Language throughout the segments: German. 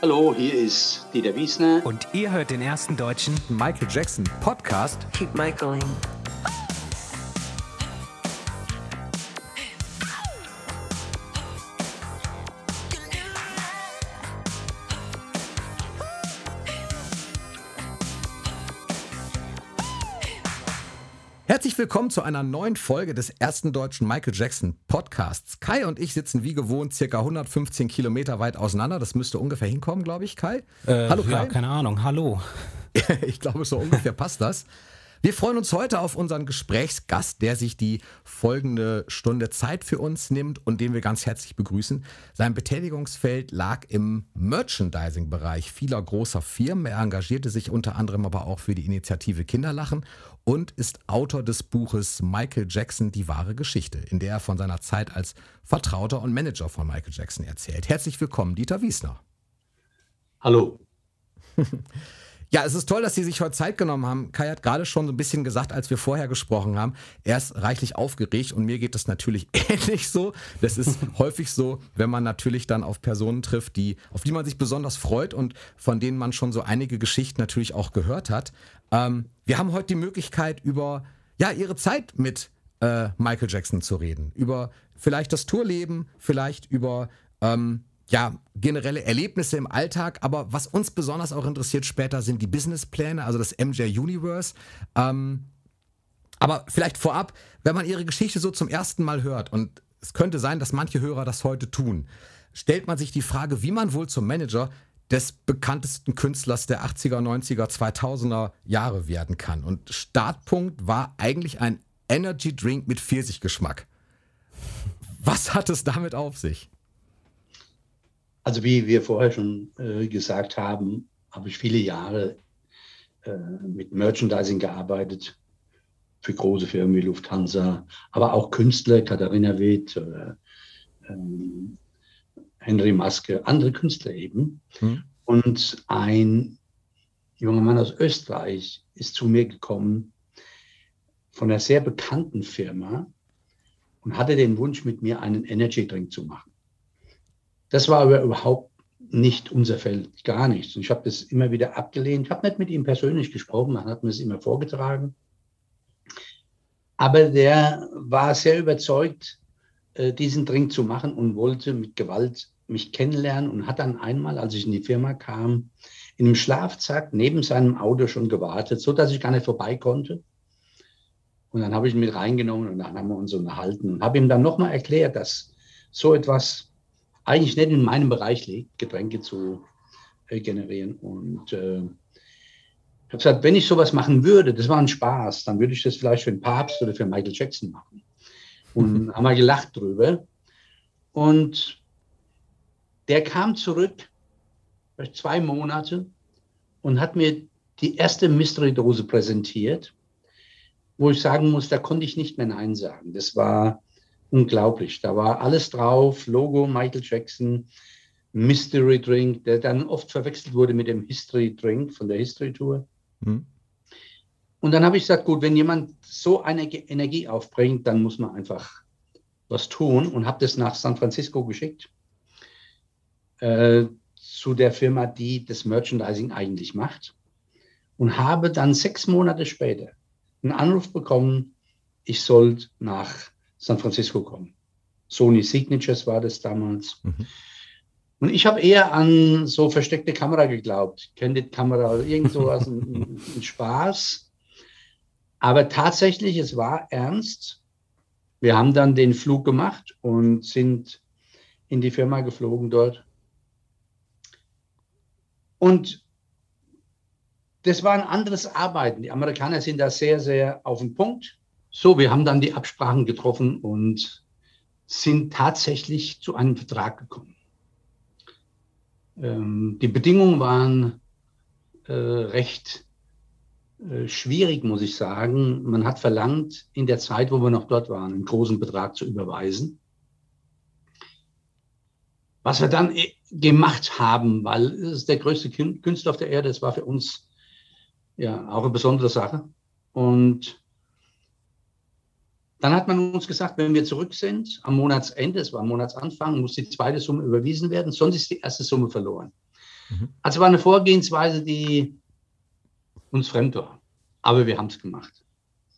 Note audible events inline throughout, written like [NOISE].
Hallo, hier ist Dieter Wiesner. Und ihr hört den ersten deutschen Michael Jackson Podcast. Keep Michaeling. Willkommen zu einer neuen Folge des ersten deutschen Michael Jackson Podcasts. Kai und ich sitzen wie gewohnt circa 115 Kilometer weit auseinander. Das müsste ungefähr hinkommen, glaube ich, Kai. Äh, Hallo Kai. Ja, keine Ahnung. Hallo. [LAUGHS] ich glaube, so ungefähr passt das. Wir freuen uns heute auf unseren Gesprächsgast, der sich die folgende Stunde Zeit für uns nimmt und den wir ganz herzlich begrüßen. Sein Betätigungsfeld lag im Merchandising-Bereich vieler großer Firmen. Er engagierte sich unter anderem aber auch für die Initiative Kinderlachen und ist Autor des Buches Michael Jackson, die wahre Geschichte, in der er von seiner Zeit als Vertrauter und Manager von Michael Jackson erzählt. Herzlich willkommen, Dieter Wiesner. Hallo. [LAUGHS] Ja, es ist toll, dass Sie sich heute Zeit genommen haben. Kai hat gerade schon so ein bisschen gesagt, als wir vorher gesprochen haben, er ist reichlich aufgeregt und mir geht das natürlich [LAUGHS] ähnlich so. Das ist [LAUGHS] häufig so, wenn man natürlich dann auf Personen trifft, die, auf die man sich besonders freut und von denen man schon so einige Geschichten natürlich auch gehört hat. Ähm, wir haben heute die Möglichkeit, über ja, ihre Zeit mit äh, Michael Jackson zu reden. Über vielleicht das Tourleben, vielleicht über ähm, ja, generelle Erlebnisse im Alltag, aber was uns besonders auch interessiert später sind die Businesspläne, also das MJ Universe. Ähm, aber vielleicht vorab, wenn man ihre Geschichte so zum ersten Mal hört, und es könnte sein, dass manche Hörer das heute tun, stellt man sich die Frage, wie man wohl zum Manager des bekanntesten Künstlers der 80er, 90er, 2000er Jahre werden kann. Und Startpunkt war eigentlich ein Energy Drink mit Pfirsichgeschmack. Was hat es damit auf sich? Also wie wir vorher schon äh, gesagt haben, habe ich viele Jahre äh, mit Merchandising gearbeitet für große Firmen wie Lufthansa, aber auch Künstler, Katharina Witt, äh, Henry Maske, andere Künstler eben. Hm. Und ein junger Mann aus Österreich ist zu mir gekommen von einer sehr bekannten Firma und hatte den Wunsch, mit mir einen Energy Drink zu machen. Das war aber überhaupt nicht unser Feld, gar nichts. Und ich habe das immer wieder abgelehnt. Ich habe nicht mit ihm persönlich gesprochen, man hat mir das immer vorgetragen. Aber der war sehr überzeugt, äh, diesen Drink zu machen und wollte mit Gewalt mich kennenlernen und hat dann einmal, als ich in die Firma kam, in einem Schlafsack neben seinem Auto schon gewartet, so dass ich gar nicht vorbei konnte. Und dann habe ich ihn mit reingenommen und dann haben wir uns unterhalten und habe ihm dann nochmal erklärt, dass so etwas eigentlich nicht in meinem Bereich liegt, Getränke zu äh, generieren. Und äh, ich habe gesagt, wenn ich sowas machen würde, das war ein Spaß, dann würde ich das vielleicht für den Papst oder für Michael Jackson machen. Und mhm. haben wir gelacht drüber. Und der kam zurück, vielleicht zwei Monate, und hat mir die erste Mystery-Dose präsentiert, wo ich sagen muss, da konnte ich nicht mehr Nein sagen. Das war unglaublich. Da war alles drauf, Logo Michael Jackson, Mystery Drink, der dann oft verwechselt wurde mit dem History Drink von der History Tour. Mhm. Und dann habe ich gesagt, gut, wenn jemand so eine Energie aufbringt, dann muss man einfach was tun und habe das nach San Francisco geschickt äh, zu der Firma, die das Merchandising eigentlich macht und habe dann sechs Monate später einen Anruf bekommen, ich soll nach San Francisco kommen. Sony Signatures war das damals. Mhm. Und ich habe eher an so versteckte Kamera geglaubt. Candid-Kamera, irgend sowas, [LAUGHS] ein, ein Spaß. Aber tatsächlich, es war ernst. Wir haben dann den Flug gemacht und sind in die Firma geflogen dort. Und das war ein anderes Arbeiten. Die Amerikaner sind da sehr, sehr auf den Punkt. So, wir haben dann die Absprachen getroffen und sind tatsächlich zu einem Vertrag gekommen. Ähm, die Bedingungen waren äh, recht äh, schwierig, muss ich sagen. Man hat verlangt, in der Zeit, wo wir noch dort waren, einen großen Betrag zu überweisen. Was wir dann äh, gemacht haben, weil es ist der größte Künstler auf der Erde, das war für uns ja auch eine besondere Sache. Und dann hat man uns gesagt, wenn wir zurück sind, am Monatsende, es war am Monatsanfang, muss die zweite Summe überwiesen werden, sonst ist die erste Summe verloren. Mhm. Also war eine Vorgehensweise, die uns fremd war. Aber wir haben es gemacht.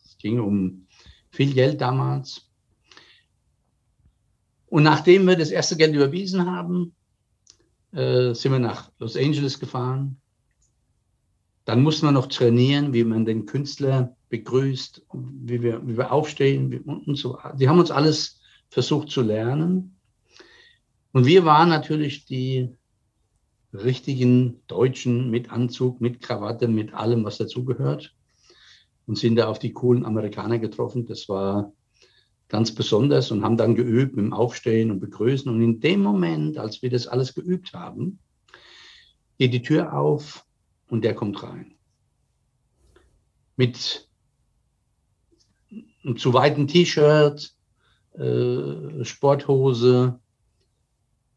Es ging um viel Geld damals. Und nachdem wir das erste Geld überwiesen haben, äh, sind wir nach Los Angeles gefahren. Dann mussten wir noch trainieren, wie man den Künstler begrüßt, wie wir, wie wir aufstehen und so. Die haben uns alles versucht zu lernen. Und wir waren natürlich die richtigen Deutschen mit Anzug, mit Krawatte, mit allem, was dazugehört. Und sind da auf die coolen Amerikaner getroffen. Das war ganz besonders und haben dann geübt mit dem Aufstehen und Begrüßen. Und in dem Moment, als wir das alles geübt haben, geht die Tür auf und der kommt rein. Mit einem zu weiten T-Shirt, äh, Sporthose,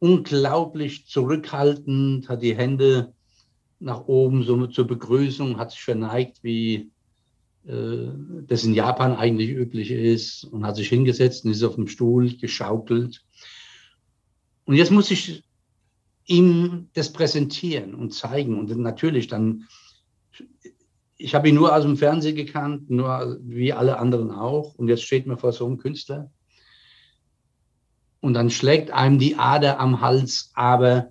unglaublich zurückhaltend, hat die Hände nach oben so zur Begrüßung, hat sich verneigt, wie äh, das in Japan eigentlich üblich ist, und hat sich hingesetzt und ist auf dem Stuhl geschaukelt. Und jetzt muss ich ihm das präsentieren und zeigen. Und natürlich dann, ich habe ihn nur aus dem Fernsehen gekannt, nur wie alle anderen auch. Und jetzt steht mir vor so einem Künstler und dann schlägt einem die Ader am Hals, aber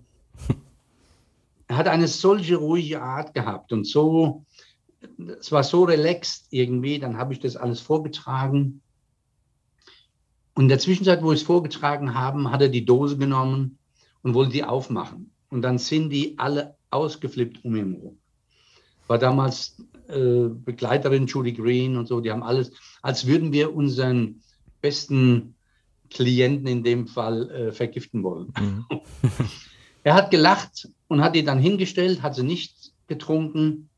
[LAUGHS] er hat eine solche ruhige Art gehabt und so, es war so relaxed irgendwie, dann habe ich das alles vorgetragen. Und in der Zwischenzeit, wo wir es vorgetragen haben, hat er die Dose genommen und wollte die aufmachen. Und dann sind die alle ausgeflippt um ihn herum. War damals äh, Begleiterin Judy Green und so, die haben alles, als würden wir unseren besten Klienten in dem Fall äh, vergiften wollen. Mhm. [LAUGHS] er hat gelacht und hat die dann hingestellt, hat sie nicht getrunken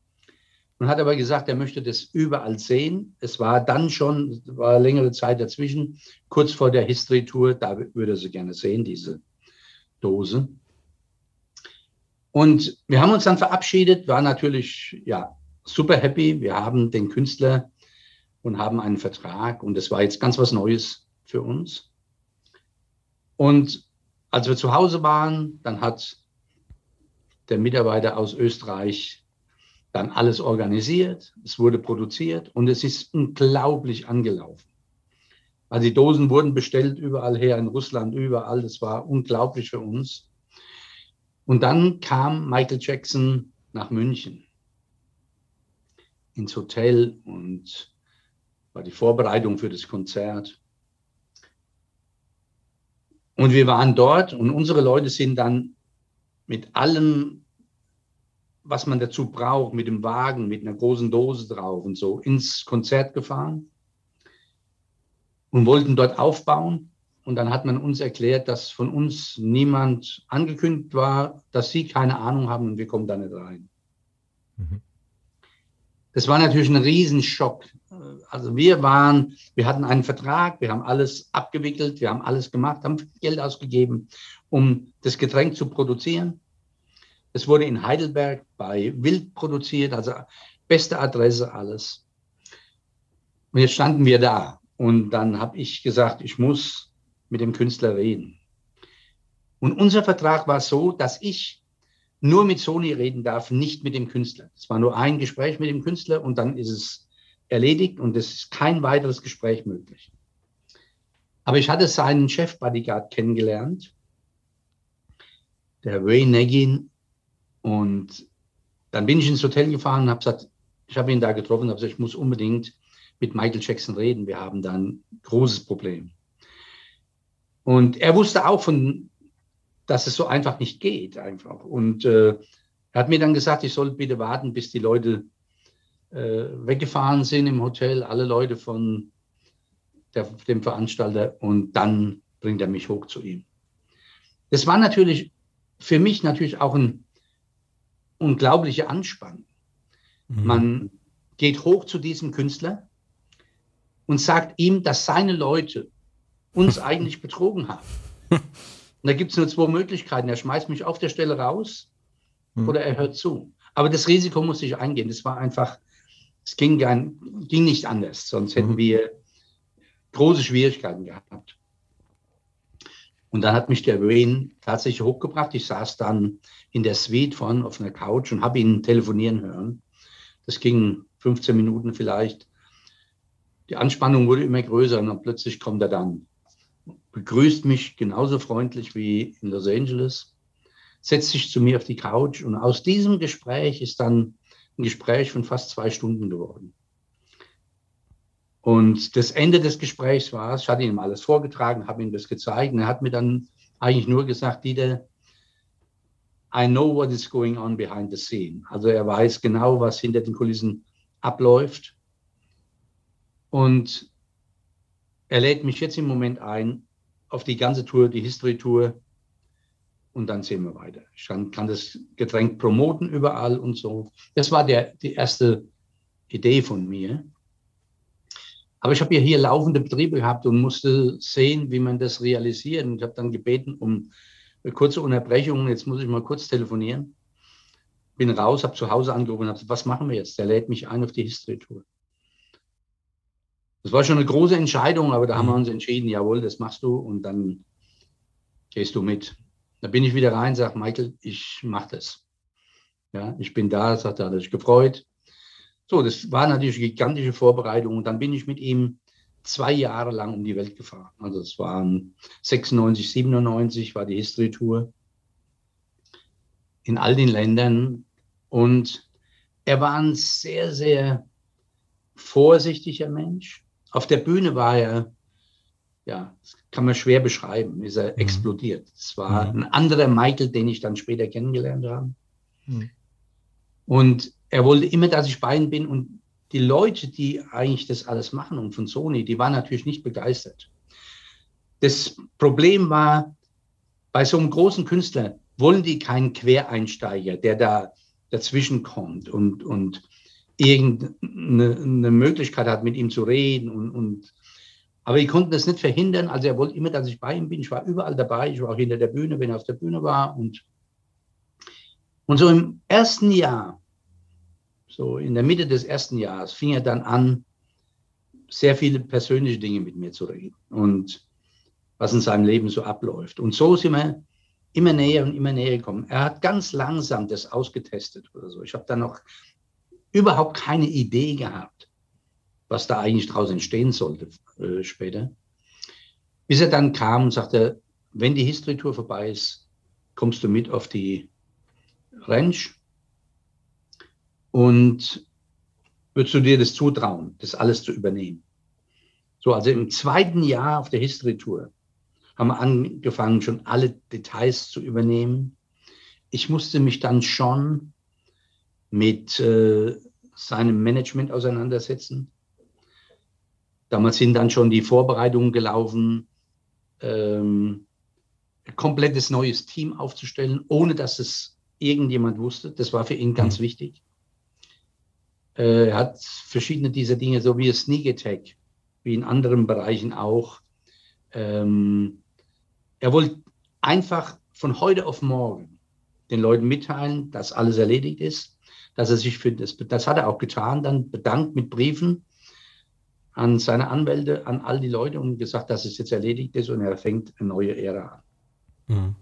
und hat aber gesagt, er möchte das überall sehen. Es war dann schon, war längere Zeit dazwischen, kurz vor der History Tour, da würde er sie gerne sehen, diese Dose. Und wir haben uns dann verabschiedet, war natürlich ja super happy. Wir haben den Künstler und haben einen Vertrag und das war jetzt ganz was Neues für uns. Und als wir zu Hause waren, dann hat der Mitarbeiter aus Österreich dann alles organisiert, es wurde produziert und es ist unglaublich angelaufen. Also die Dosen wurden bestellt überall her, in Russland, überall. Das war unglaublich für uns. Und dann kam Michael Jackson nach München ins Hotel und war die Vorbereitung für das Konzert. Und wir waren dort und unsere Leute sind dann mit allem, was man dazu braucht, mit dem Wagen, mit einer großen Dose drauf und so, ins Konzert gefahren und wollten dort aufbauen. Und dann hat man uns erklärt, dass von uns niemand angekündigt war, dass sie keine Ahnung haben und wir kommen da nicht rein. Mhm. Das war natürlich ein Riesenschock. Also wir waren, wir hatten einen Vertrag, wir haben alles abgewickelt, wir haben alles gemacht, haben Geld ausgegeben, um das Getränk zu produzieren. Es wurde in Heidelberg bei Wild produziert, also beste Adresse, alles. Und jetzt standen wir da und dann habe ich gesagt, ich muss mit dem Künstler reden. Und unser Vertrag war so, dass ich nur mit Sony reden darf, nicht mit dem Künstler. Es war nur ein Gespräch mit dem Künstler und dann ist es erledigt und es ist kein weiteres Gespräch möglich. Aber ich hatte seinen Chef-Bodyguard kennengelernt, der Ray Negin, und dann bin ich ins Hotel gefahren und habe gesagt, ich habe ihn da getroffen habe gesagt, ich muss unbedingt mit Michael Jackson reden. Wir haben da ein großes Problem. Und er wusste auch von dass es so einfach nicht geht einfach. Und äh, er hat mir dann gesagt, ich soll bitte warten, bis die Leute äh, weggefahren sind im Hotel, alle Leute von der, dem Veranstalter und dann bringt er mich hoch zu ihm. Das war natürlich für mich natürlich auch ein unglaublicher Anspannung. Mhm. Man geht hoch zu diesem Künstler und sagt ihm, dass seine Leute uns [LAUGHS] eigentlich betrogen haben. Und da gibt es nur zwei Möglichkeiten. Er schmeißt mich auf der Stelle raus hm. oder er hört zu. Aber das Risiko musste ich eingehen. Das war einfach, es ging, ging nicht anders. Sonst hätten hm. wir große Schwierigkeiten gehabt. Und dann hat mich der Wayne tatsächlich hochgebracht. Ich saß dann in der Suite vorne auf einer Couch und habe ihn telefonieren hören. Das ging 15 Minuten vielleicht. Die Anspannung wurde immer größer und dann plötzlich kommt er dann, begrüßt mich genauso freundlich wie in Los Angeles, setzt sich zu mir auf die Couch und aus diesem Gespräch ist dann ein Gespräch von fast zwei Stunden geworden. Und das Ende des Gesprächs war, ich hatte ihm alles vorgetragen, habe ihm das gezeigt und er hat mir dann eigentlich nur gesagt, Dieter, I know what is going on behind the scene. Also er weiß genau, was hinter den Kulissen abläuft. Und er lädt mich jetzt im Moment ein auf die ganze Tour, die History-Tour. Und dann sehen wir weiter. Ich kann, kann, das Getränk promoten überall und so. Das war der, die erste Idee von mir. Aber ich habe ja hier laufende Betriebe gehabt und musste sehen, wie man das realisiert. Und ich habe dann gebeten um eine kurze Unterbrechung. Jetzt muss ich mal kurz telefonieren. Bin raus, habe zu Hause angerufen und habe gesagt, was machen wir jetzt? Der lädt mich ein auf die History-Tour. Das war schon eine große Entscheidung, aber da haben wir mhm. uns entschieden, jawohl, das machst du und dann gehst du mit. Da bin ich wieder rein, sage, Michael, ich mache das. Ja, ich bin da, sagt er, hat sich gefreut. So, das war natürlich eine gigantische Vorbereitung und dann bin ich mit ihm zwei Jahre lang um die Welt gefahren. Also es waren 96, 97 war die History Tour in all den Ländern und er war ein sehr, sehr vorsichtiger Mensch. Auf der Bühne war er, ja, das kann man schwer beschreiben, ist er mhm. explodiert. Es war mhm. ein anderer Michael, den ich dann später kennengelernt habe. Mhm. Und er wollte immer, dass ich bei ihm bin. Und die Leute, die eigentlich das alles machen und von Sony, die waren natürlich nicht begeistert. Das Problem war, bei so einem großen Künstler wollen die keinen Quereinsteiger, der da dazwischen kommt und, und irgendeine Möglichkeit hat, mit ihm zu reden. Und, und, aber die konnten das nicht verhindern. Also er wollte immer, dass ich bei ihm bin. Ich war überall dabei. Ich war auch hinter der Bühne, wenn er auf der Bühne war. Und, und so im ersten Jahr, so in der Mitte des ersten Jahres, fing er dann an, sehr viele persönliche Dinge mit mir zu reden. Und was in seinem Leben so abläuft. Und so sind wir immer näher und immer näher gekommen. Er hat ganz langsam das ausgetestet oder so. Ich habe dann noch überhaupt keine Idee gehabt, was da eigentlich draus entstehen sollte äh, später. Bis er dann kam und sagte, wenn die History Tour vorbei ist, kommst du mit auf die Ranch und würdest du dir das zutrauen, das alles zu übernehmen. So, also im zweiten Jahr auf der History Tour haben wir angefangen, schon alle Details zu übernehmen. Ich musste mich dann schon mit äh, seinem Management auseinandersetzen. Damals sind dann schon die Vorbereitungen gelaufen, ähm, ein komplettes neues Team aufzustellen, ohne dass es irgendjemand wusste. Das war für ihn ganz mhm. wichtig. Äh, er hat verschiedene dieser Dinge, so wie Sneak Attack, wie in anderen Bereichen auch. Ähm, er wollte einfach von heute auf morgen den Leuten mitteilen, dass alles erledigt ist dass er sich für das, das hat er auch getan, dann bedankt mit Briefen an seine Anwälte, an all die Leute und gesagt, dass es jetzt erledigt ist und er fängt eine neue Ära an. Mhm.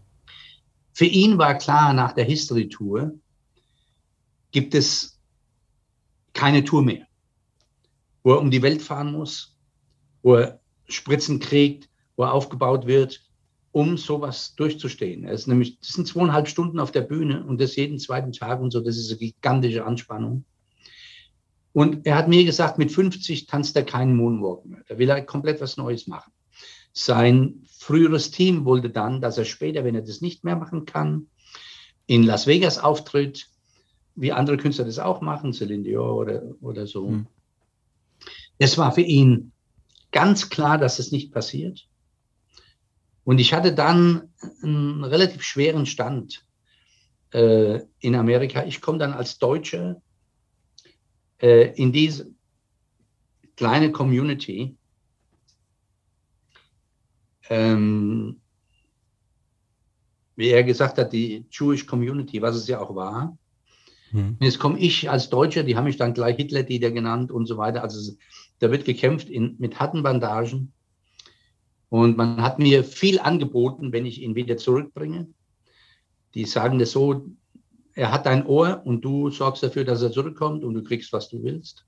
Für ihn war klar, nach der History Tour gibt es keine Tour mehr, wo er um die Welt fahren muss, wo er Spritzen kriegt, wo er aufgebaut wird, um sowas durchzustehen. Es ist nämlich, das sind zweieinhalb Stunden auf der Bühne und das jeden zweiten Tag und so, das ist eine gigantische Anspannung. Und er hat mir gesagt, mit 50 tanzt er keinen Moonwalk mehr. Da will er komplett was Neues machen. Sein früheres Team wollte dann, dass er später, wenn er das nicht mehr machen kann, in Las Vegas auftritt, wie andere Künstler das auch machen, Celine Dior oder, oder so. Mhm. Es war für ihn ganz klar, dass es das nicht passiert. Und ich hatte dann einen relativ schweren Stand äh, in Amerika. Ich komme dann als Deutsche äh, in diese kleine Community. Ähm, wie er gesagt hat, die Jewish Community, was es ja auch war. Hm. Jetzt komme ich als Deutscher, die haben mich dann gleich Hitler-Täter genannt und so weiter. Also da wird gekämpft in, mit harten Bandagen. Und man hat mir viel angeboten, wenn ich ihn wieder zurückbringe. Die sagen das so, er hat dein Ohr und du sorgst dafür, dass er zurückkommt und du kriegst, was du willst.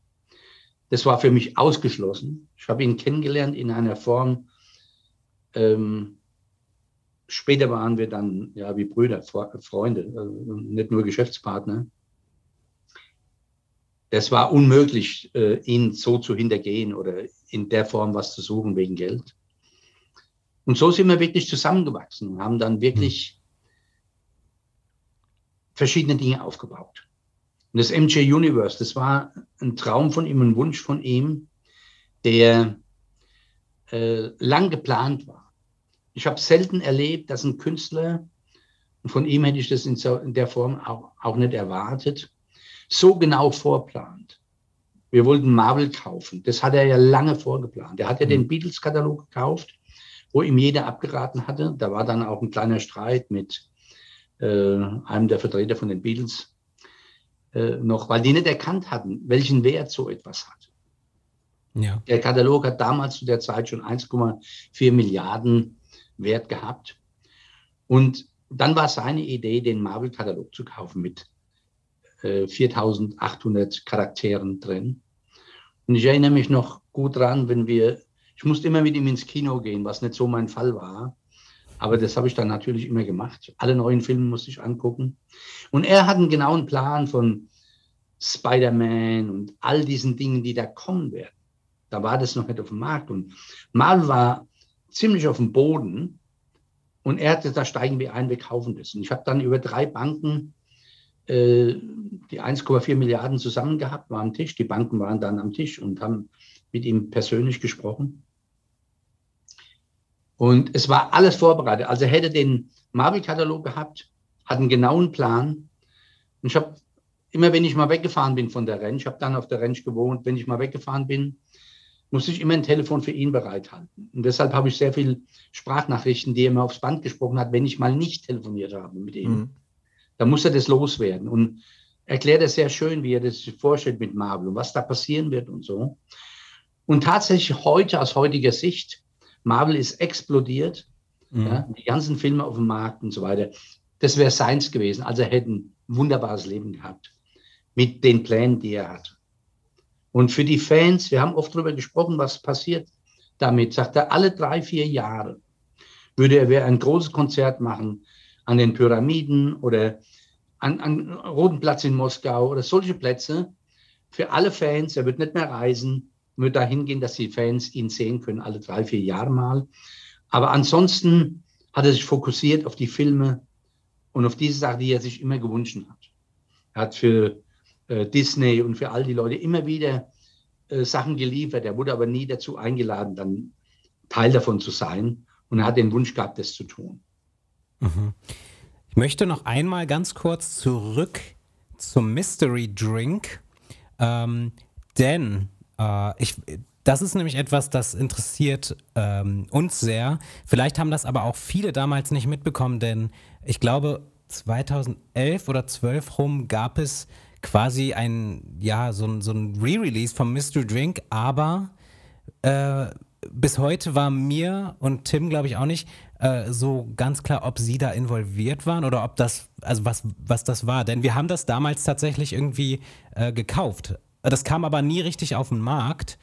Das war für mich ausgeschlossen. Ich habe ihn kennengelernt in einer Form. Ähm, später waren wir dann ja wie Brüder, Freunde, also nicht nur Geschäftspartner. Das war unmöglich, äh, ihn so zu hintergehen oder in der Form was zu suchen wegen Geld. Und so sind wir wirklich zusammengewachsen und haben dann wirklich verschiedene Dinge aufgebaut. Und das MJ Universe, das war ein Traum von ihm, ein Wunsch von ihm, der äh, lang geplant war. Ich habe selten erlebt, dass ein Künstler, und von ihm hätte ich das in, so, in der Form auch, auch nicht erwartet, so genau vorplant. Wir wollten Marvel kaufen. Das hat er ja lange vorgeplant. Er hat ja mhm. den Beatles-Katalog gekauft, wo ihm jeder abgeraten hatte. Da war dann auch ein kleiner Streit mit äh, einem der Vertreter von den Beatles äh, noch, weil die nicht erkannt hatten, welchen Wert so etwas hat. Ja. Der Katalog hat damals zu der Zeit schon 1,4 Milliarden Wert gehabt. Und dann war seine Idee, den Marvel-Katalog zu kaufen mit äh, 4800 Charakteren drin. Und ich erinnere mich noch gut dran, wenn wir, ich musste immer mit ihm ins Kino gehen, was nicht so mein Fall war. Aber das habe ich dann natürlich immer gemacht. Alle neuen Filme musste ich angucken. Und er hat einen genauen Plan von Spider-Man und all diesen Dingen, die da kommen werden. Da war das noch nicht auf dem Markt. Und Marvel war ziemlich auf dem Boden. Und er hatte, da steigen wir ein, wir kaufen das. Und ich habe dann über drei Banken äh, die 1,4 Milliarden zusammen gehabt, war am Tisch. Die Banken waren dann am Tisch und haben mit ihm persönlich gesprochen. Und es war alles vorbereitet. Also er hätte den Marvel-Katalog gehabt, hat einen genauen Plan. Und ich habe immer, wenn ich mal weggefahren bin von der Ranch, ich habe dann auf der Ranch gewohnt, wenn ich mal weggefahren bin, musste ich immer ein Telefon für ihn bereithalten. Und deshalb habe ich sehr viel Sprachnachrichten, die er mir aufs Band gesprochen hat, wenn ich mal nicht telefoniert habe mit ihm. Mhm. Da muss er das loswerden. Und erklärt er sehr schön, wie er das sich vorstellt mit Marvel und was da passieren wird und so. Und tatsächlich heute, aus heutiger Sicht, Marvel ist explodiert, mhm. ja, die ganzen Filme auf dem Markt und so weiter. Das wäre seins gewesen. Also er hätte ein wunderbares Leben gehabt mit den Plänen, die er hat. Und für die Fans, wir haben oft darüber gesprochen, was passiert damit. Sagt er, alle drei, vier Jahre würde er ein großes Konzert machen an den Pyramiden oder an, an Roten Platz in Moskau oder solche Plätze für alle Fans. Er wird nicht mehr reisen wird dahin gehen, dass die Fans ihn sehen können, alle drei, vier Jahre mal. Aber ansonsten hat er sich fokussiert auf die Filme und auf diese Sache, die er sich immer gewünscht hat. Er hat für äh, Disney und für all die Leute immer wieder äh, Sachen geliefert. Er wurde aber nie dazu eingeladen, dann Teil davon zu sein. Und er hat den Wunsch gehabt, das zu tun. Mhm. Ich möchte noch einmal ganz kurz zurück zum Mystery Drink. Ähm, denn äh, ich, das ist nämlich etwas, das interessiert ähm, uns sehr. Vielleicht haben das aber auch viele damals nicht mitbekommen, denn ich glaube, 2011 oder 12 rum gab es quasi ein, ja, so ein, so ein Re-Release vom Mystery Drink, aber äh, bis heute war mir und Tim, glaube ich, auch nicht äh, so ganz klar, ob sie da involviert waren oder ob das, also was, was das war. Denn wir haben das damals tatsächlich irgendwie äh, gekauft. Das kam aber nie richtig auf den Markt.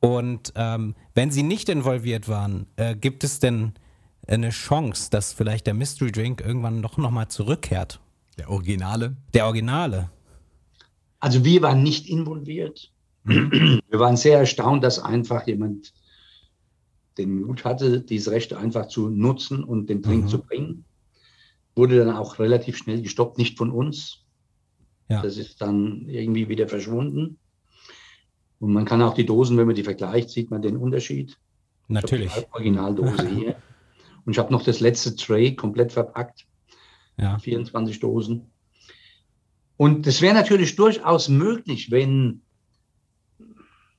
Und ähm, wenn sie nicht involviert waren, äh, gibt es denn eine Chance, dass vielleicht der Mystery Drink irgendwann doch nochmal zurückkehrt? Der Originale? Der Originale. Also wir waren nicht involviert. Mhm. Wir waren sehr erstaunt, dass einfach jemand den Mut hatte, diese Rechte einfach zu nutzen und den Drink mhm. zu bringen. Wurde dann auch relativ schnell gestoppt, nicht von uns. Ja. Das ist dann irgendwie wieder verschwunden. Und man kann auch die Dosen, wenn man die vergleicht, sieht man den Unterschied. Natürlich. Ich die Originaldose hier. [LAUGHS] Und ich habe noch das letzte Tray komplett verpackt. Ja. 24 Dosen. Und das wäre natürlich durchaus möglich, wenn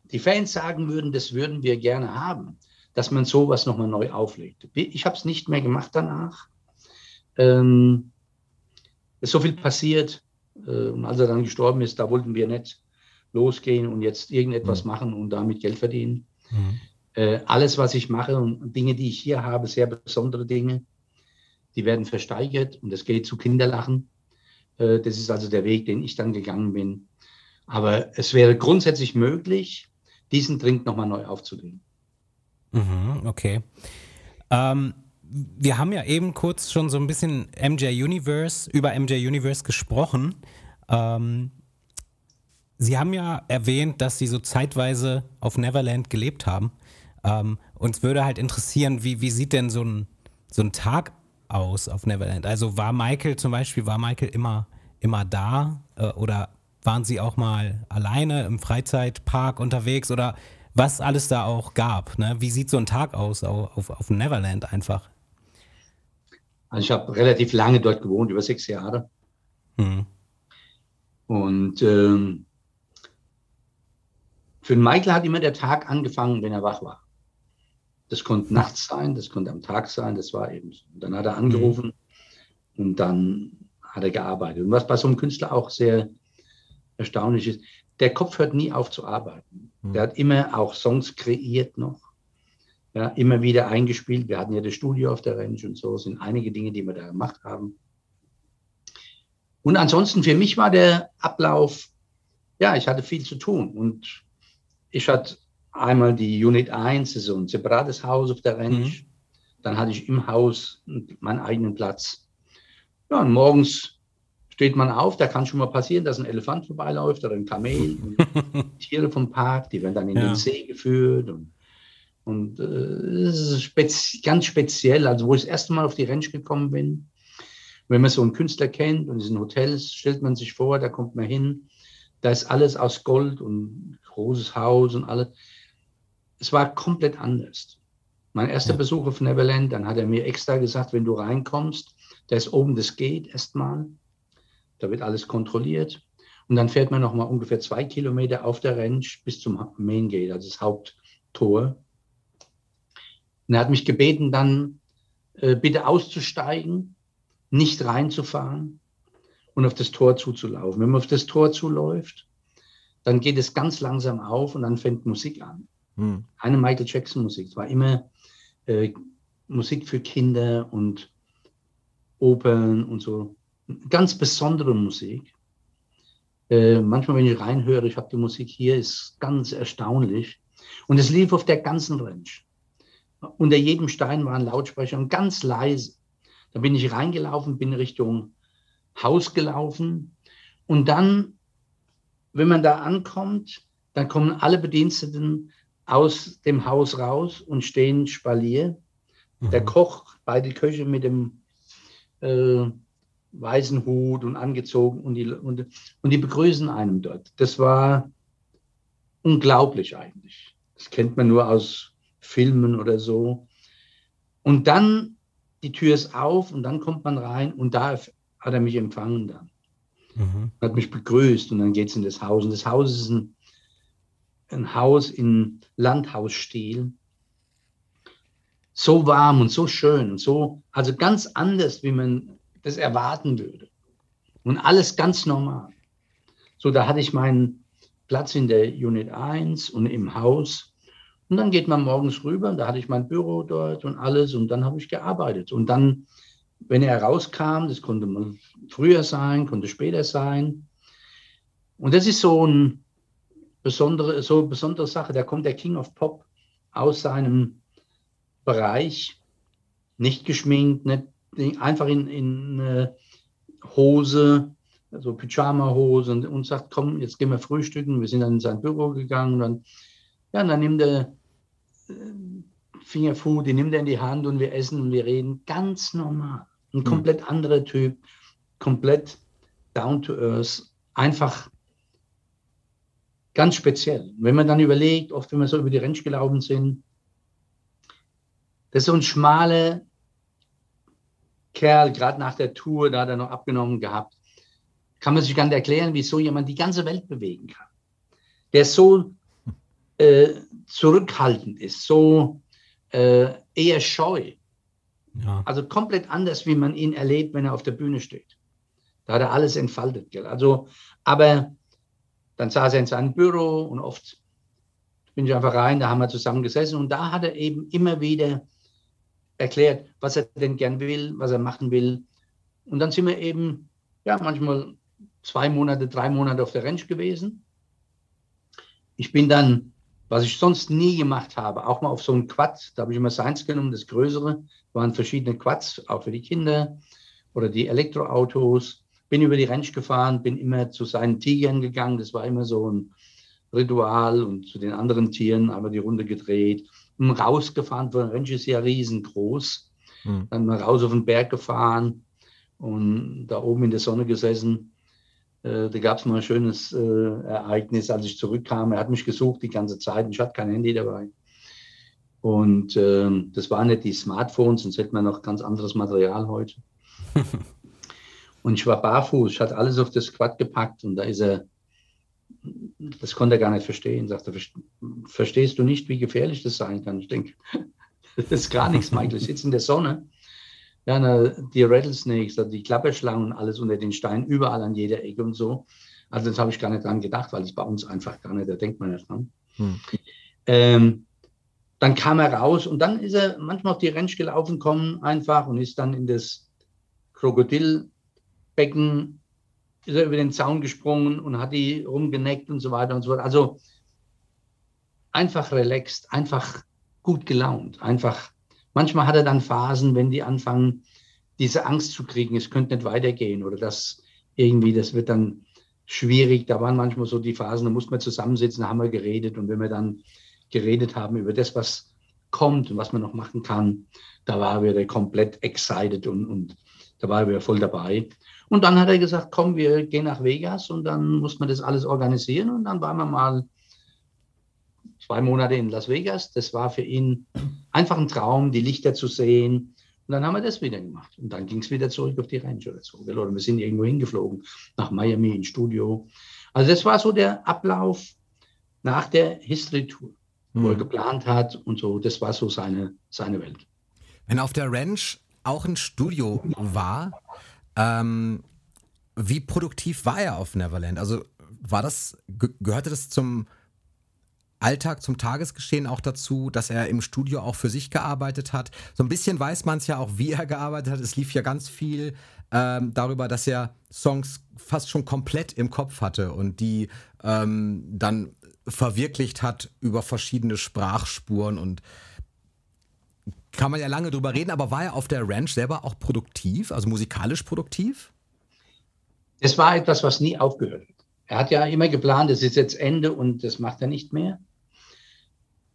die Fans sagen würden, das würden wir gerne haben, dass man sowas nochmal neu auflegt. Ich habe es nicht mehr gemacht danach. Ähm, es ist so viel passiert. Äh, und als er dann gestorben ist, da wollten wir nicht losgehen und jetzt irgendetwas mhm. machen und damit Geld verdienen. Mhm. Äh, alles, was ich mache und Dinge, die ich hier habe, sehr besondere Dinge, die werden versteigert und es geht zu Kinderlachen. Äh, das ist also der Weg, den ich dann gegangen bin. Aber es wäre grundsätzlich möglich, diesen Drink nochmal neu aufzulegen. Mhm, okay. Ähm, wir haben ja eben kurz schon so ein bisschen MJ Universe, über MJ Universe gesprochen. Ähm, Sie haben ja erwähnt, dass Sie so zeitweise auf Neverland gelebt haben. Ähm, uns würde halt interessieren, wie, wie sieht denn so ein, so ein Tag aus auf Neverland? Also war Michael zum Beispiel, war Michael immer, immer da äh, oder waren Sie auch mal alleine im Freizeitpark unterwegs oder was alles da auch gab? Ne? Wie sieht so ein Tag aus auf, auf, Neverland einfach? Also ich habe relativ lange dort gewohnt, über sechs Jahre. Hm. Und ähm, für Michael hat immer der Tag angefangen, wenn er wach war. Das konnte nachts sein, das konnte am Tag sein, das war eben so. Und dann hat er angerufen mhm. und dann hat er gearbeitet. Und was bei so einem Künstler auch sehr erstaunlich ist, der Kopf hört nie auf zu arbeiten. Mhm. Der hat immer auch Songs kreiert noch, ja, immer wieder eingespielt. Wir hatten ja das Studio auf der Range und so, sind einige Dinge, die wir da gemacht haben. Und ansonsten für mich war der Ablauf, ja, ich hatte viel zu tun und ich hatte einmal die Unit 1, so ein separates Haus auf der Range. Mhm. Dann hatte ich im Haus meinen eigenen Platz. Ja, und morgens steht man auf, da kann schon mal passieren, dass ein Elefant vorbeiläuft oder ein Kamel. [LAUGHS] Tiere vom Park, die werden dann in ja. den See geführt. Und, und äh, das ist spezi ganz speziell. Also, wo ich das erste Mal auf die Range gekommen bin, wenn man so einen Künstler kennt und in diesen Hotels, stellt man sich vor, da kommt man hin, da ist alles aus Gold und großes Haus und alles. Es war komplett anders. Mein erster Besuch auf Neverland, dann hat er mir extra gesagt, wenn du reinkommst, da ist oben das Gate erstmal, da wird alles kontrolliert. Und dann fährt man nochmal ungefähr zwei Kilometer auf der Ranch bis zum Main Gate, also das Haupttor. Und er hat mich gebeten, dann äh, bitte auszusteigen, nicht reinzufahren und auf das Tor zuzulaufen. Wenn man auf das Tor zuläuft, dann geht es ganz langsam auf und dann fängt Musik an. Hm. Keine Michael Jackson Musik. Es war immer äh, Musik für Kinder und Opern und so. Ganz besondere Musik. Äh, manchmal, wenn ich reinhöre, ich habe die Musik hier, ist ganz erstaunlich. Und es lief auf der ganzen Ranch. Unter jedem Stein waren Lautsprecher und ganz leise. Da bin ich reingelaufen, bin Richtung Haus gelaufen und dann wenn man da ankommt, dann kommen alle Bediensteten aus dem Haus raus und stehen Spalier. Mhm. Der Koch, beide Köche mit dem äh, weißen Hut und angezogen und die, und, und die begrüßen einem dort. Das war unglaublich eigentlich. Das kennt man nur aus Filmen oder so. Und dann, die Tür ist auf und dann kommt man rein und da hat er mich empfangen dann. Mhm. Hat mich begrüßt und dann geht es in das Haus. Und das Haus ist ein, ein Haus in Landhausstil. So warm und so schön und so, also ganz anders, wie man das erwarten würde. Und alles ganz normal. So, da hatte ich meinen Platz in der Unit 1 und im Haus. Und dann geht man morgens rüber, da hatte ich mein Büro dort und alles und dann habe ich gearbeitet. Und dann wenn er rauskam, das konnte mal früher sein, konnte später sein. Und das ist so eine besondere, so eine besondere Sache. Da kommt der King of Pop aus seinem Bereich, nicht geschminkt, nicht, einfach in, in äh, Hose, also Pyjama-Hose und, und sagt, komm, jetzt gehen wir frühstücken. Wir sind dann in sein Büro gegangen und dann, ja, und dann nimmt er äh, Fingerfood, die nimmt er in die Hand und wir essen und wir reden ganz normal. Ein hm. komplett mhm. anderer Typ, komplett down to earth, einfach ganz speziell. Wenn man dann überlegt, oft wenn wir so über die Ranch gelaufen sind, das ist so ein schmaler Kerl, gerade nach der Tour, da hat er noch abgenommen gehabt, kann man sich gar nicht erklären, wie so jemand die ganze Welt bewegen kann. Der so äh, zurückhaltend ist, so äh, eher scheu. Ja. Also komplett anders, wie man ihn erlebt, wenn er auf der Bühne steht. Da hat er alles entfaltet. Gell? Also, aber dann saß er in seinem Büro und oft bin ich einfach rein, da haben wir zusammen gesessen und da hat er eben immer wieder erklärt, was er denn gern will, was er machen will. Und dann sind wir eben, ja, manchmal zwei Monate, drei Monate auf der Ranch gewesen. Ich bin dann, was ich sonst nie gemacht habe, auch mal auf so einen Quad, da habe ich immer Science genommen, das Größere, waren verschiedene Quads, auch für die Kinder oder die Elektroautos. Bin über die Ranch gefahren, bin immer zu seinen Tigern gegangen, das war immer so ein Ritual und zu den anderen Tieren einmal die Runde gedreht rausgefahren, von Ranch ist ja riesengroß. Mhm. Dann mal raus auf den Berg gefahren und da oben in der Sonne gesessen. Äh, da gab es mal ein schönes äh, Ereignis, als ich zurückkam. Er hat mich gesucht die ganze Zeit und ich hatte kein Handy dabei. Und äh, das waren nicht die Smartphones, sonst hätte man noch ganz anderes Material heute. [LAUGHS] und ich war barfuß, ich hatte alles auf das Quad gepackt und da ist er das konnte er gar nicht verstehen. Sagte, verstehst du nicht, wie gefährlich das sein kann? Ich denke, [LAUGHS] das ist gar nichts, Michael. Ich sitze in der Sonne. Ja, na, die Rattlesnakes, also die Klapperschlangen, alles unter den Steinen, überall an jeder Ecke und so. Also das habe ich gar nicht dran gedacht, weil es bei uns einfach gar nicht, da denkt man nicht dran. Hm. Ähm, dann kam er raus und dann ist er manchmal auf die Ranch gelaufen, kommen einfach und ist dann in das Krokodilbecken ist er über den Zaun gesprungen und hat die rumgeneckt und so weiter und so fort. Also einfach relaxed, einfach gut gelaunt, einfach. Manchmal hat er dann Phasen, wenn die anfangen, diese Angst zu kriegen, es könnte nicht weitergehen oder das irgendwie, das wird dann schwierig. Da waren manchmal so die Phasen, da mussten wir zusammensitzen, da haben wir geredet und wenn wir dann geredet haben über das, was kommt und was man noch machen kann, da war er komplett excited und, und da war er voll dabei. Und dann hat er gesagt, komm, wir gehen nach Vegas und dann muss man das alles organisieren. Und dann waren wir mal zwei Monate in Las Vegas. Das war für ihn einfach ein Traum, die Lichter zu sehen. Und dann haben wir das wieder gemacht. Und dann ging es wieder zurück auf die Ranch oder wir sind irgendwo hingeflogen, nach Miami ins Studio. Also das war so der Ablauf nach der History Tour, wo mhm. er hm. geplant hat und so. Das war so seine, seine Welt. Wenn auf der Ranch auch ein Studio war, ähm, wie produktiv war er auf Neverland? Also war das, gehörte das zum Alltag, zum Tagesgeschehen auch dazu, dass er im Studio auch für sich gearbeitet hat? So ein bisschen weiß man es ja auch, wie er gearbeitet hat. Es lief ja ganz viel ähm, darüber, dass er Songs fast schon komplett im Kopf hatte und die ähm, dann verwirklicht hat über verschiedene Sprachspuren und kann man ja lange drüber reden, aber war er auf der Ranch selber auch produktiv, also musikalisch produktiv? Es war etwas, was nie aufgehört hat. Er hat ja immer geplant, es ist jetzt Ende und das macht er nicht mehr.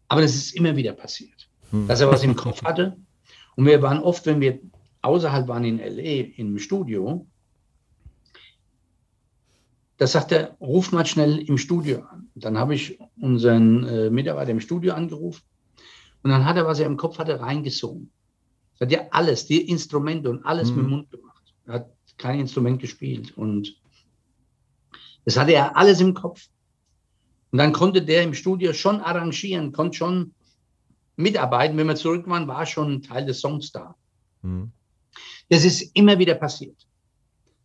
Aber das ist immer wieder passiert, hm. dass er was im Kopf hatte. Und wir waren oft, wenn wir außerhalb waren in LA, im Studio, da sagt er, ruf mal schnell im Studio an. Dann habe ich unseren äh, Mitarbeiter im Studio angerufen und dann hat er, was er im Kopf hatte, reingesungen. Er hat ja alles, die Instrumente und alles mhm. mit dem Mund gemacht. Er hat kein Instrument gespielt. Und das hatte er alles im Kopf. Und dann konnte der im Studio schon arrangieren, konnte schon mitarbeiten. Wenn wir zurück waren, war schon ein Teil des Songs da. Mhm. Das ist immer wieder passiert.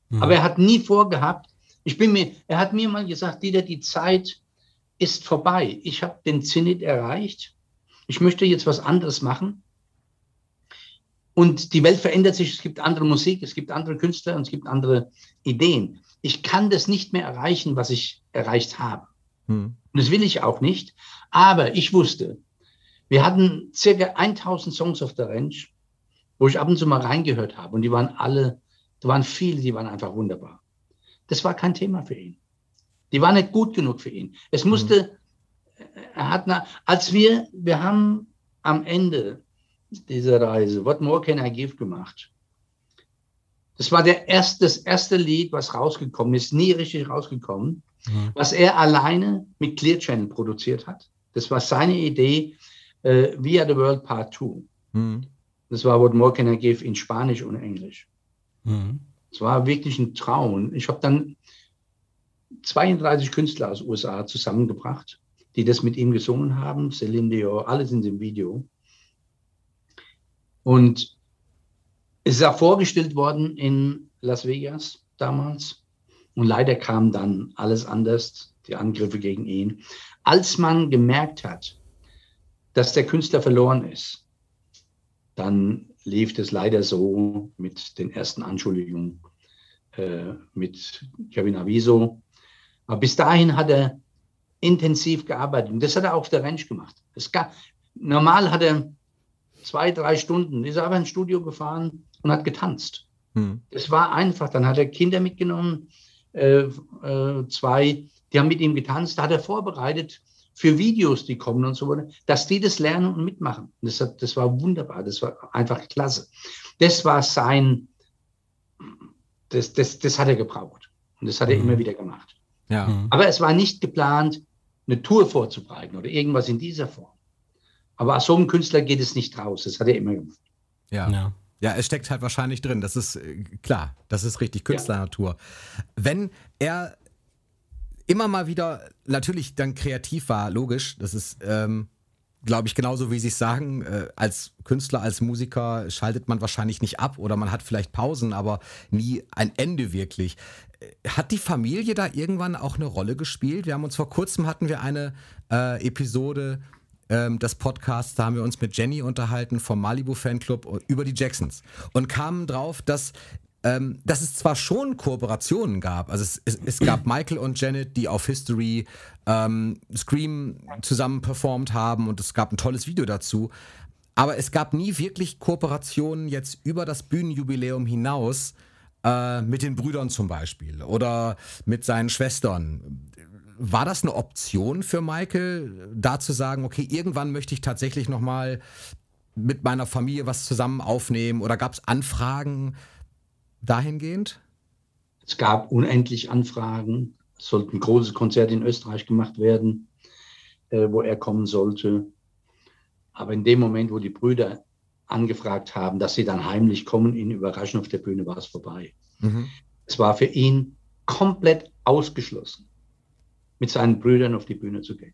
Mhm. Aber er hat nie vorgehabt, ich bin mir, er hat mir mal gesagt, Dieter, die Zeit ist vorbei. Ich habe den Zenit erreicht ich möchte jetzt was anderes machen. Und die Welt verändert sich, es gibt andere Musik, es gibt andere Künstler und es gibt andere Ideen. Ich kann das nicht mehr erreichen, was ich erreicht habe. Hm. Und das will ich auch nicht. Aber ich wusste, wir hatten circa 1000 Songs auf der Ranch, wo ich ab und zu mal reingehört habe. Und die waren alle, da waren viele, die waren einfach wunderbar. Das war kein Thema für ihn. Die waren nicht gut genug für ihn. Es musste er hat, eine, als wir, wir haben am Ende dieser Reise What More Can I Give gemacht. Das war der erste, das erste Lied, was rausgekommen ist, nie richtig rausgekommen, mhm. was er alleine mit Clear Channel produziert hat. Das war seine Idee, äh, We Are the World Part 2. Mhm. Das war What More Can I Give in Spanisch und Englisch. Mhm. Es war wirklich ein Traum. Ich habe dann 32 Künstler aus USA zusammengebracht die das mit ihm gesungen haben. Celine Dion, alle sind im Video. Und es ist auch vorgestellt worden in Las Vegas damals. Und leider kam dann alles anders. die Angriffe gegen ihn. Als man gemerkt hat, dass der Künstler verloren ist, dann lief es leider so mit den ersten Anschuldigungen äh, mit Kevin Aviso. Aber bis dahin hat er intensiv gearbeitet und das hat er auch auf der Ranch gemacht. Es gab, normal hat er zwei, drei Stunden, ist er aber ins Studio gefahren und hat getanzt. Hm. Das war einfach. Dann hat er Kinder mitgenommen, äh, äh, zwei, die haben mit ihm getanzt, da hat er vorbereitet für Videos, die kommen und so weiter, dass die das lernen und mitmachen. Das, hat, das war wunderbar, das war einfach klasse. Das war sein, das, das, das hat er gebraucht. Und das hat er mhm. immer wieder gemacht. Ja. Mhm. Aber es war nicht geplant, eine Tour vorzubereiten oder irgendwas in dieser Form. Aber aus so einem Künstler geht es nicht raus. Das hat er immer gemacht. Ja. ja. Ja, es steckt halt wahrscheinlich drin. Das ist äh, klar. Das ist richtig Künstlernatur. Ja. Wenn er immer mal wieder natürlich dann kreativ war, logisch, das ist, ähm, glaube ich, genauso wie Sie es sagen, äh, als Künstler, als Musiker schaltet man wahrscheinlich nicht ab oder man hat vielleicht Pausen, aber nie ein Ende wirklich. Äh, hat die Familie da irgendwann auch eine Rolle gespielt? Wir haben uns vor kurzem hatten wir eine äh, Episode ähm, des Podcasts, da haben wir uns mit Jenny unterhalten vom Malibu Fanclub über die Jacksons und kamen drauf, dass ähm, dass es zwar schon Kooperationen gab, also es, es, es gab Michael und Janet, die auf History ähm, Scream zusammen performt haben und es gab ein tolles Video dazu, aber es gab nie wirklich Kooperationen jetzt über das Bühnenjubiläum hinaus äh, mit den Brüdern zum Beispiel oder mit seinen Schwestern. War das eine Option für Michael, da zu sagen, okay, irgendwann möchte ich tatsächlich nochmal mit meiner Familie was zusammen aufnehmen oder gab es Anfragen dahingehend? Es gab unendlich Anfragen. Es sollten große Konzerte in Österreich gemacht werden, äh, wo er kommen sollte. Aber in dem Moment, wo die Brüder angefragt haben, dass sie dann heimlich kommen, ihn überraschen auf der Bühne, war es vorbei. Mhm. Es war für ihn komplett ausgeschlossen, mit seinen Brüdern auf die Bühne zu gehen.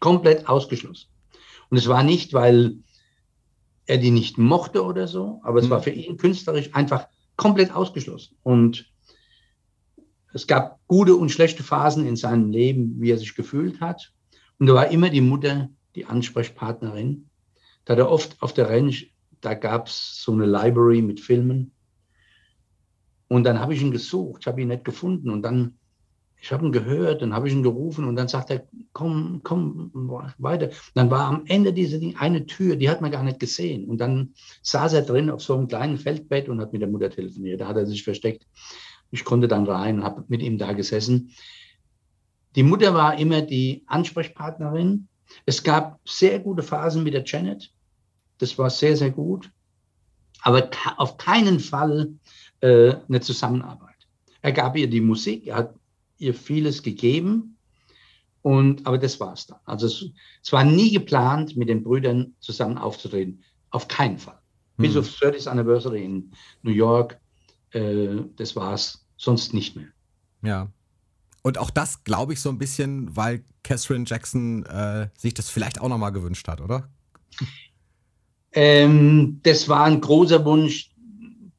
Komplett ausgeschlossen. Und es war nicht, weil er die nicht mochte oder so, aber es mhm. war für ihn künstlerisch einfach komplett ausgeschlossen. Und es gab gute und schlechte Phasen in seinem Leben, wie er sich gefühlt hat. Und da war immer die Mutter die Ansprechpartnerin. Da hat er oft auf der Ranch, da gab es so eine Library mit Filmen. Und dann habe ich ihn gesucht, habe ihn nicht gefunden. Und dann ich habe ihn gehört, dann habe ich ihn gerufen und dann sagt er, komm, komm weiter. Dann war am Ende diese Ding eine Tür, die hat man gar nicht gesehen. Und dann saß er drin auf so einem kleinen Feldbett und hat mit der Mutter telefoniert. Da hat er sich versteckt. Ich konnte dann rein und habe mit ihm da gesessen. Die Mutter war immer die Ansprechpartnerin. Es gab sehr gute Phasen mit der Janet. Das war sehr, sehr gut. Aber auf keinen Fall äh, eine Zusammenarbeit. Er gab ihr die Musik, er hat ihr vieles gegeben. Und, aber das war es dann. Also es, es, war nie geplant, mit den Brüdern zusammen aufzutreten. Auf keinen Fall. Hm. Bis auf 30th Anniversary in New York, äh, das war es sonst nicht mehr. Ja. Und auch das glaube ich so ein bisschen, weil Catherine Jackson äh, sich das vielleicht auch nochmal gewünscht hat, oder? Ähm, das war ein großer Wunsch.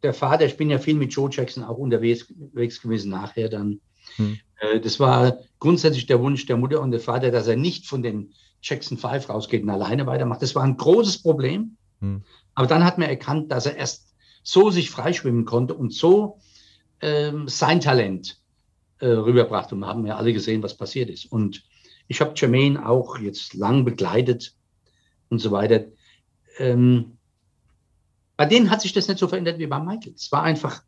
Der Vater, ich bin ja viel mit Joe Jackson auch unterwegs gewesen, nachher dann. Hm. Äh, das war grundsätzlich der Wunsch der Mutter und der Vater, dass er nicht von den Jackson 5 rausgeht und alleine weitermacht. Das war ein großes Problem. Hm. Aber dann hat man erkannt, dass er erst so sich freischwimmen konnte und so ähm, sein Talent äh, rüberbrachte. Und wir haben ja alle gesehen, was passiert ist. Und ich habe Jermaine auch jetzt lang begleitet und so weiter. Ähm, bei denen hat sich das nicht so verändert wie bei Michael. Es war einfach,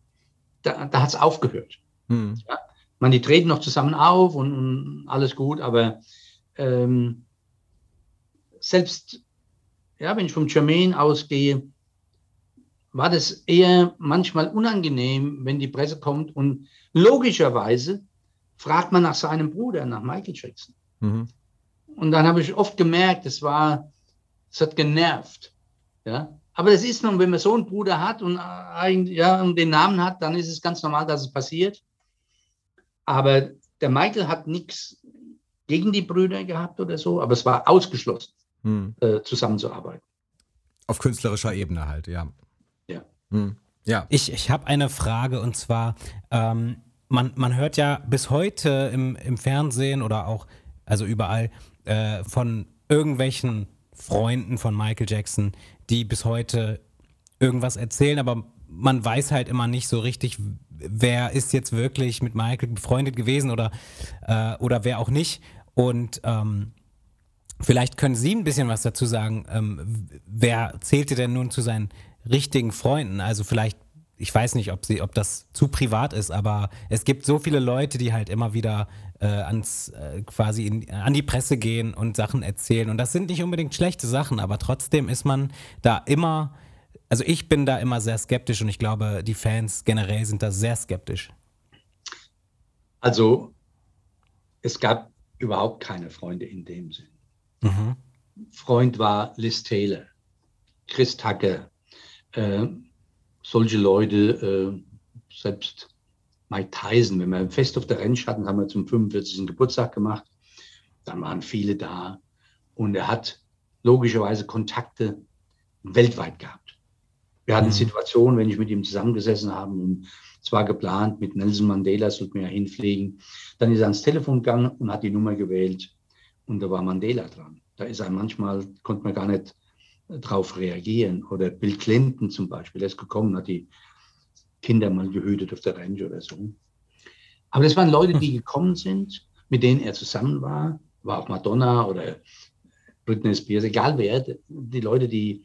da, da hat es aufgehört. Hm. Ja? Man, die treten noch zusammen auf und, und alles gut, aber ähm, selbst, ja, wenn ich vom Jermaine ausgehe, war das eher manchmal unangenehm, wenn die Presse kommt und logischerweise fragt man nach seinem Bruder, nach Michael Jackson. Mhm. Und dann habe ich oft gemerkt, es war, es hat genervt. Ja, aber das ist nun, wenn man so einen Bruder hat und, ja, und den Namen hat, dann ist es ganz normal, dass es passiert. Aber der Michael hat nichts gegen die Brüder gehabt oder so, aber es war ausgeschlossen, hm. äh, zusammenzuarbeiten. Auf künstlerischer Ebene halt, ja. Ja. Hm. ja. Ich, ich habe eine Frage und zwar, ähm, man, man hört ja bis heute im, im Fernsehen oder auch, also überall, äh, von irgendwelchen Freunden von Michael Jackson, die bis heute irgendwas erzählen, aber man weiß halt immer nicht so richtig, wer ist jetzt wirklich mit Michael befreundet gewesen oder, äh, oder wer auch nicht. Und ähm, vielleicht können Sie ein bisschen was dazu sagen. Ähm, wer zählte denn nun zu seinen richtigen Freunden? Also vielleicht, ich weiß nicht, ob, sie, ob das zu privat ist, aber es gibt so viele Leute, die halt immer wieder äh, ans äh, quasi in, an die Presse gehen und Sachen erzählen. Und das sind nicht unbedingt schlechte Sachen, aber trotzdem ist man da immer also ich bin da immer sehr skeptisch und ich glaube, die Fans generell sind da sehr skeptisch. Also es gab überhaupt keine Freunde in dem Sinn. Mhm. Freund war Liz Taylor, Chris Tucker, äh, solche Leute, äh, selbst Mike Tyson, wenn wir ein Fest auf der Ranch hatten, haben wir zum 45. Geburtstag gemacht. Dann waren viele da und er hat logischerweise Kontakte weltweit gehabt. Wir hatten mhm. Situationen, wenn ich mit ihm zusammengesessen habe und es war geplant, mit Nelson Mandela sollten wir ja hinfliegen. Dann ist er ans Telefon gegangen und hat die Nummer gewählt und da war Mandela dran. Da ist er manchmal, konnte man gar nicht drauf reagieren. Oder Bill Clinton zum Beispiel, der ist gekommen, hat die Kinder mal gehütet auf der Range oder so. Aber das waren Leute, die gekommen sind, mit denen er zusammen war. War auch Madonna oder Britney Spears, egal wer, die Leute, die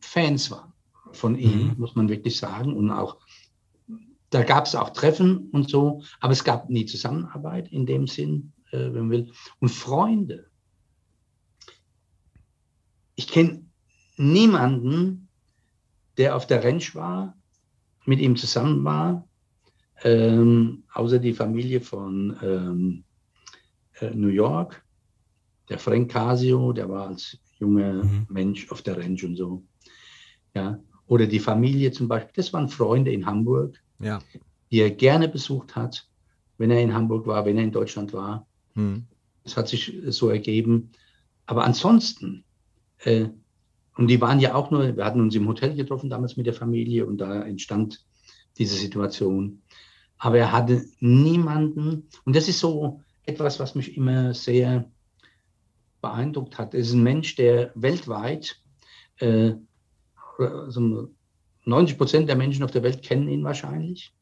Fans waren von ihm, mhm. muss man wirklich sagen. Und auch, da gab es auch Treffen und so, aber es gab nie Zusammenarbeit in dem Sinn, äh, wenn man will. Und Freunde. Ich kenne niemanden, der auf der Ranch war, mit ihm zusammen war, ähm, außer die Familie von ähm, äh, New York, der Frank Casio, der war als junger mhm. Mensch auf der Ranch und so. Ja, oder die Familie zum Beispiel. Das waren Freunde in Hamburg, ja. die er gerne besucht hat, wenn er in Hamburg war, wenn er in Deutschland war. Hm. Das hat sich so ergeben. Aber ansonsten, äh, und die waren ja auch nur, wir hatten uns im Hotel getroffen damals mit der Familie und da entstand diese Situation. Aber er hatte niemanden, und das ist so etwas, was mich immer sehr beeindruckt hat. Er ist ein Mensch, der weltweit äh, also 90 Prozent der Menschen auf der Welt kennen ihn wahrscheinlich.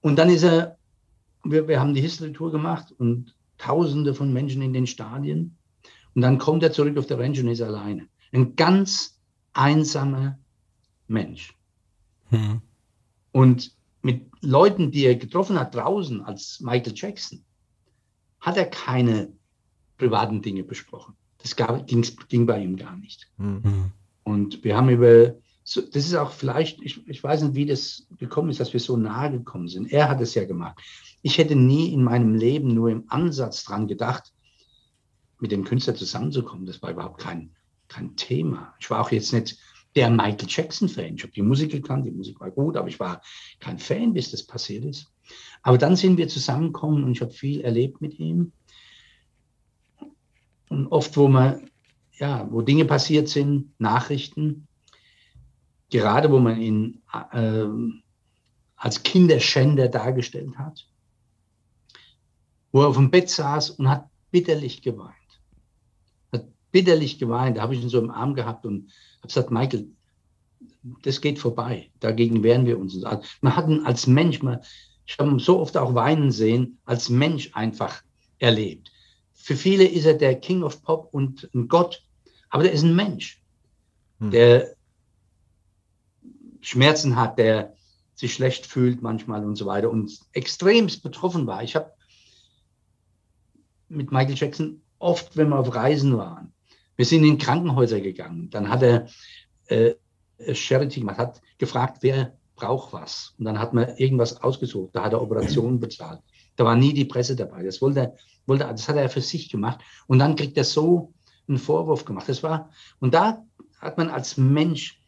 Und dann ist er, wir, wir haben die History Tour gemacht und Tausende von Menschen in den Stadien. Und dann kommt er zurück auf der Range und ist alleine. Ein ganz einsamer Mensch. Hm. Und mit Leuten, die er getroffen hat draußen als Michael Jackson, hat er keine privaten Dinge besprochen. Das gab, ging bei ihm gar nicht. Mhm. Und wir haben über, so, das ist auch vielleicht, ich, ich weiß nicht, wie das gekommen ist, dass wir so nahe gekommen sind. Er hat es ja gemacht. Ich hätte nie in meinem Leben nur im Ansatz dran gedacht, mit dem Künstler zusammenzukommen. Das war überhaupt kein, kein Thema. Ich war auch jetzt nicht der Michael Jackson-Fan. Ich habe die Musik gekannt, die Musik war gut, aber ich war kein Fan, bis das passiert ist. Aber dann sind wir zusammengekommen und ich habe viel erlebt mit ihm. Und oft, wo man, ja, wo Dinge passiert sind, Nachrichten, gerade wo man ihn äh, als Kinderschänder dargestellt hat, wo er auf dem Bett saß und hat bitterlich geweint. Hat bitterlich geweint. Da habe ich ihn so im Arm gehabt und habe gesagt, Michael, das geht vorbei. Dagegen wehren wir uns. Man hat ihn als Mensch, man, ich habe ihn so oft auch weinen sehen, als Mensch einfach erlebt. Für viele ist er der King of Pop und ein Gott, aber der ist ein Mensch, hm. der Schmerzen hat, der sich schlecht fühlt manchmal und so weiter und extremst betroffen war. Ich habe mit Michael Jackson oft, wenn wir auf Reisen waren, wir sind in Krankenhäuser gegangen, dann hat er äh, Charity gemacht, hat gefragt, wer braucht was. Und dann hat man irgendwas ausgesucht, da hat er Operationen bezahlt. Da war nie die Presse dabei. Das wollte er wollte, das hat er für sich gemacht. Und dann kriegt er so einen Vorwurf gemacht. Das war, und da hat man als Mensch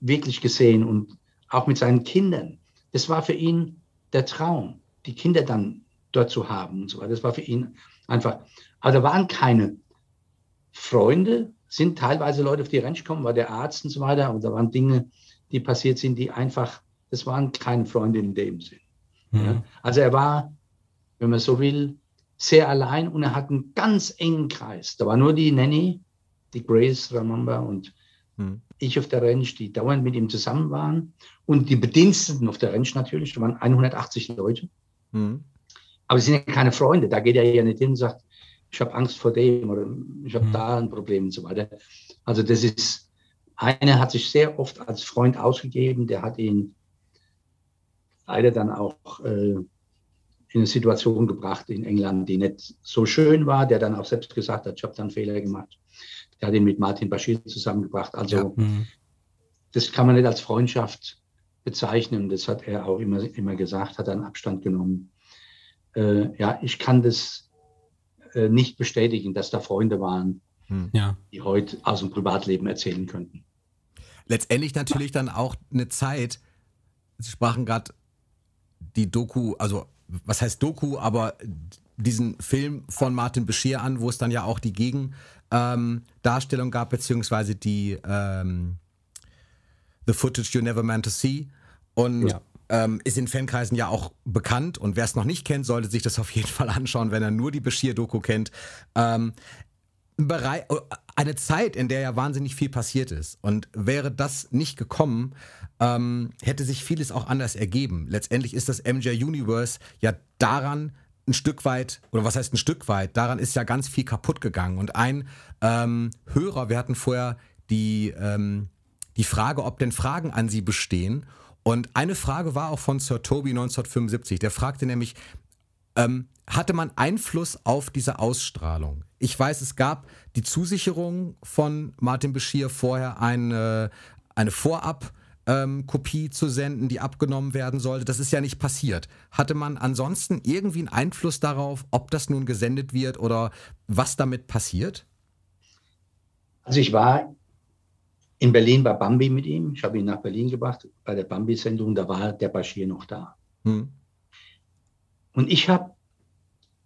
wirklich gesehen und auch mit seinen Kindern. Das war für ihn der Traum, die Kinder dann dort zu haben und so weiter. Das war für ihn einfach. Aber da waren keine Freunde, sind teilweise Leute auf die Ranch gekommen, war der Arzt und so weiter. Und da waren Dinge, die passiert sind, die einfach, das waren keine Freunde in dem Sinn. Mhm. Ja. Also er war, wenn man so will, sehr allein und er hat einen ganz engen Kreis. Da war nur die Nanny, die Grace Ramamba und mhm. ich auf der Ranch, die dauernd mit ihm zusammen waren und die Bediensteten auf der Ranch natürlich, da waren 180 Leute. Mhm. Aber sie sind ja keine Freunde, da geht er ja nicht hin und sagt, ich habe Angst vor dem oder ich habe mhm. da ein Problem und so weiter. Also das ist, einer hat sich sehr oft als Freund ausgegeben, der hat ihn leider dann auch äh, in eine Situation gebracht in England, die nicht so schön war, der dann auch selbst gesagt hat, ich habe dann Fehler gemacht. Der hat ihn mit Martin Bashir zusammengebracht. Also ja. mhm. das kann man nicht als Freundschaft bezeichnen. Das hat er auch immer, immer gesagt, hat dann Abstand genommen. Äh, ja, ich kann das äh, nicht bestätigen, dass da Freunde waren, hm. ja. die heute aus dem Privatleben erzählen könnten. Letztendlich natürlich dann auch eine Zeit, Sie sprachen gerade die Doku, also was heißt Doku, aber diesen Film von Martin Beschir an, wo es dann ja auch die Gegendarstellung ähm, gab, beziehungsweise die ähm, The Footage You Never Meant to See. Und ja. ähm, ist in Fankreisen ja auch bekannt. Und wer es noch nicht kennt, sollte sich das auf jeden Fall anschauen, wenn er nur die Beschir-Doku kennt. Ähm, Bereich, eine Zeit, in der ja wahnsinnig viel passiert ist. Und wäre das nicht gekommen, ähm, hätte sich vieles auch anders ergeben. Letztendlich ist das MJ Universe ja daran ein Stück weit, oder was heißt ein Stück weit, daran ist ja ganz viel kaputt gegangen. Und ein ähm, Hörer, wir hatten vorher die, ähm, die Frage, ob denn Fragen an Sie bestehen. Und eine Frage war auch von Sir Toby 1975. Der fragte nämlich, ähm, hatte man Einfluss auf diese Ausstrahlung? Ich weiß, es gab die Zusicherung von Martin Beschir vorher eine, eine Vorab- ähm, Kopie zu senden, die abgenommen werden sollte. Das ist ja nicht passiert. Hatte man ansonsten irgendwie einen Einfluss darauf, ob das nun gesendet wird oder was damit passiert? Also ich war in Berlin bei Bambi mit ihm. Ich habe ihn nach Berlin gebracht bei der Bambi-Sendung. Da war der Bashir noch da. Hm. Und ich habe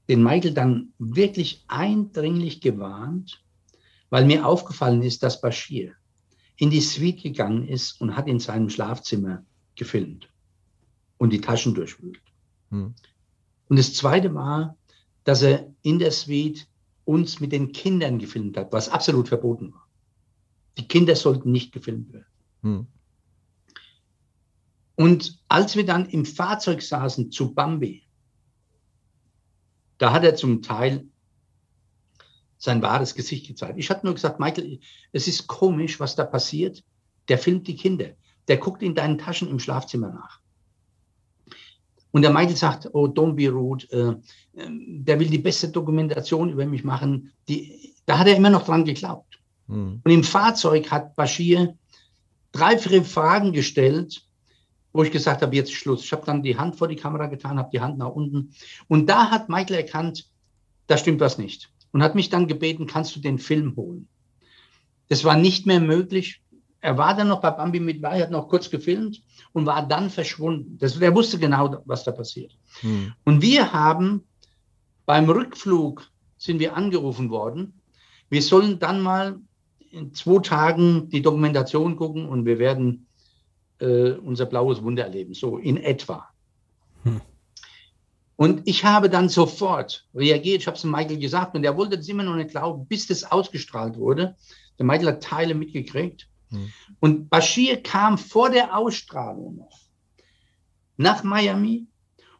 den Michael dann wirklich eindringlich gewarnt, weil mir aufgefallen ist, dass Bashir in die Suite gegangen ist und hat in seinem Schlafzimmer gefilmt und die Taschen durchwühlt. Hm. Und das Zweite war, dass er in der Suite uns mit den Kindern gefilmt hat, was absolut verboten war. Die Kinder sollten nicht gefilmt werden. Hm. Und als wir dann im Fahrzeug saßen zu Bambi, da hat er zum Teil sein wahres Gesicht gezeigt. Ich hatte nur gesagt, Michael, es ist komisch, was da passiert. Der filmt die Kinder. Der guckt in deinen Taschen im Schlafzimmer nach. Und der Michael sagt, oh, don't be rude. Äh, ähm, der will die beste Dokumentation über mich machen. Die, da hat er immer noch dran geglaubt. Mhm. Und im Fahrzeug hat Bashir drei, vier Fragen gestellt, wo ich gesagt habe, jetzt Schluss. Ich habe dann die Hand vor die Kamera getan, habe die Hand nach unten. Und da hat Michael erkannt, da stimmt was nicht und hat mich dann gebeten, kannst du den Film holen? Das war nicht mehr möglich. Er war dann noch bei Bambi mit bei, hat noch kurz gefilmt und war dann verschwunden. Das, er wusste genau, was da passiert. Hm. Und wir haben beim Rückflug sind wir angerufen worden. Wir sollen dann mal in zwei Tagen die Dokumentation gucken und wir werden äh, unser blaues Wunder erleben. So in etwa. Hm. Und ich habe dann sofort reagiert. Ich habe es Michael gesagt und er wollte das immer noch nicht glauben, bis das ausgestrahlt wurde. Der Michael hat Teile mitgekriegt. Hm. Und Bashir kam vor der Ausstrahlung noch nach Miami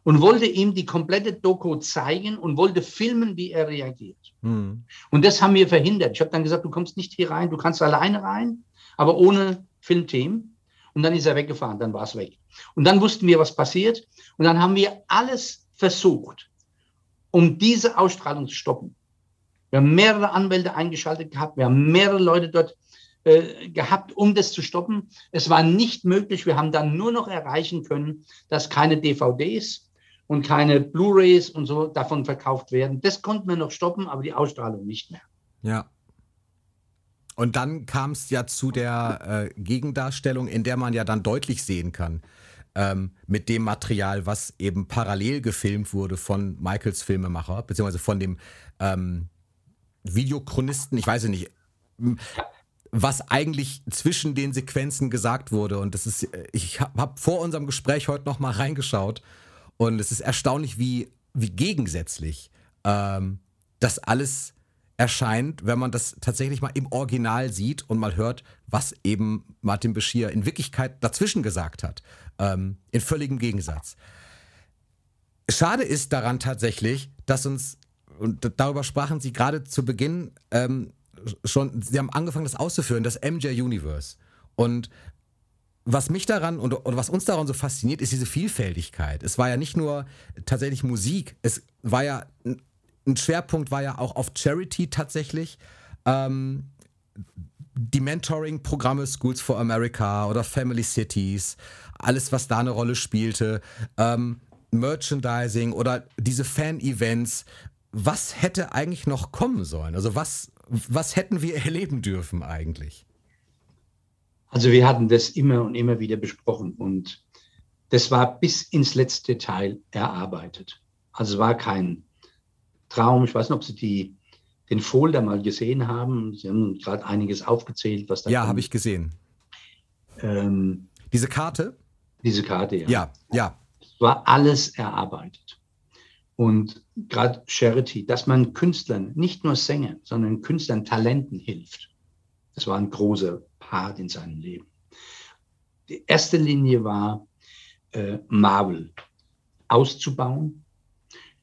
und wollte ihm die komplette Doku zeigen und wollte filmen, wie er reagiert. Hm. Und das haben wir verhindert. Ich habe dann gesagt, du kommst nicht hier rein, du kannst alleine rein, aber ohne Filmteam. Und dann ist er weggefahren, dann war es weg. Und dann wussten wir, was passiert. Und dann haben wir alles versucht, um diese Ausstrahlung zu stoppen. Wir haben mehrere Anwälte eingeschaltet gehabt, wir haben mehrere Leute dort äh, gehabt, um das zu stoppen. Es war nicht möglich. Wir haben dann nur noch erreichen können, dass keine DVDs und keine Blu-rays und so davon verkauft werden. Das konnten wir noch stoppen, aber die Ausstrahlung nicht mehr. Ja. Und dann kam es ja zu der äh, Gegendarstellung, in der man ja dann deutlich sehen kann, ähm, mit dem Material, was eben parallel gefilmt wurde von Michaels Filmemacher, beziehungsweise von dem ähm, Videochronisten, ich weiß nicht. was eigentlich zwischen den Sequenzen gesagt wurde. Und das ist, ich habe hab vor unserem Gespräch heute noch mal reingeschaut und es ist erstaunlich, wie, wie gegensätzlich ähm, das alles erscheint, wenn man das tatsächlich mal im Original sieht und mal hört, was eben Martin Beschir in Wirklichkeit dazwischen gesagt hat. Ähm, in völligem Gegensatz. Schade ist daran tatsächlich, dass uns, und darüber sprachen Sie gerade zu Beginn ähm, schon, Sie haben angefangen, das auszuführen, das MJ Universe. Und was mich daran und oder was uns daran so fasziniert, ist diese Vielfältigkeit. Es war ja nicht nur tatsächlich Musik, es war ja ein Schwerpunkt war ja auch auf Charity tatsächlich. Ähm, die Mentoring-Programme Schools for America oder Family Cities, alles, was da eine Rolle spielte, ähm, Merchandising oder diese Fan-Events. Was hätte eigentlich noch kommen sollen? Also was, was hätten wir [LAUGHS] erleben dürfen eigentlich? Also wir hatten das immer und immer wieder besprochen und das war bis ins letzte Teil erarbeitet. Also es war kein Traum. Ich weiß nicht, ob Sie die, den Folder mal gesehen haben. Sie haben gerade einiges aufgezählt, was da Ja, habe ich gesehen. Ähm, diese Karte? Diese Karte, ja. Ja, ja. Es war alles erarbeitet. Und gerade Charity, dass man Künstlern, nicht nur Sängern, sondern Künstlern, Talenten hilft. Das war ein großer Part in seinem Leben. Die erste Linie war, äh, Marvel auszubauen,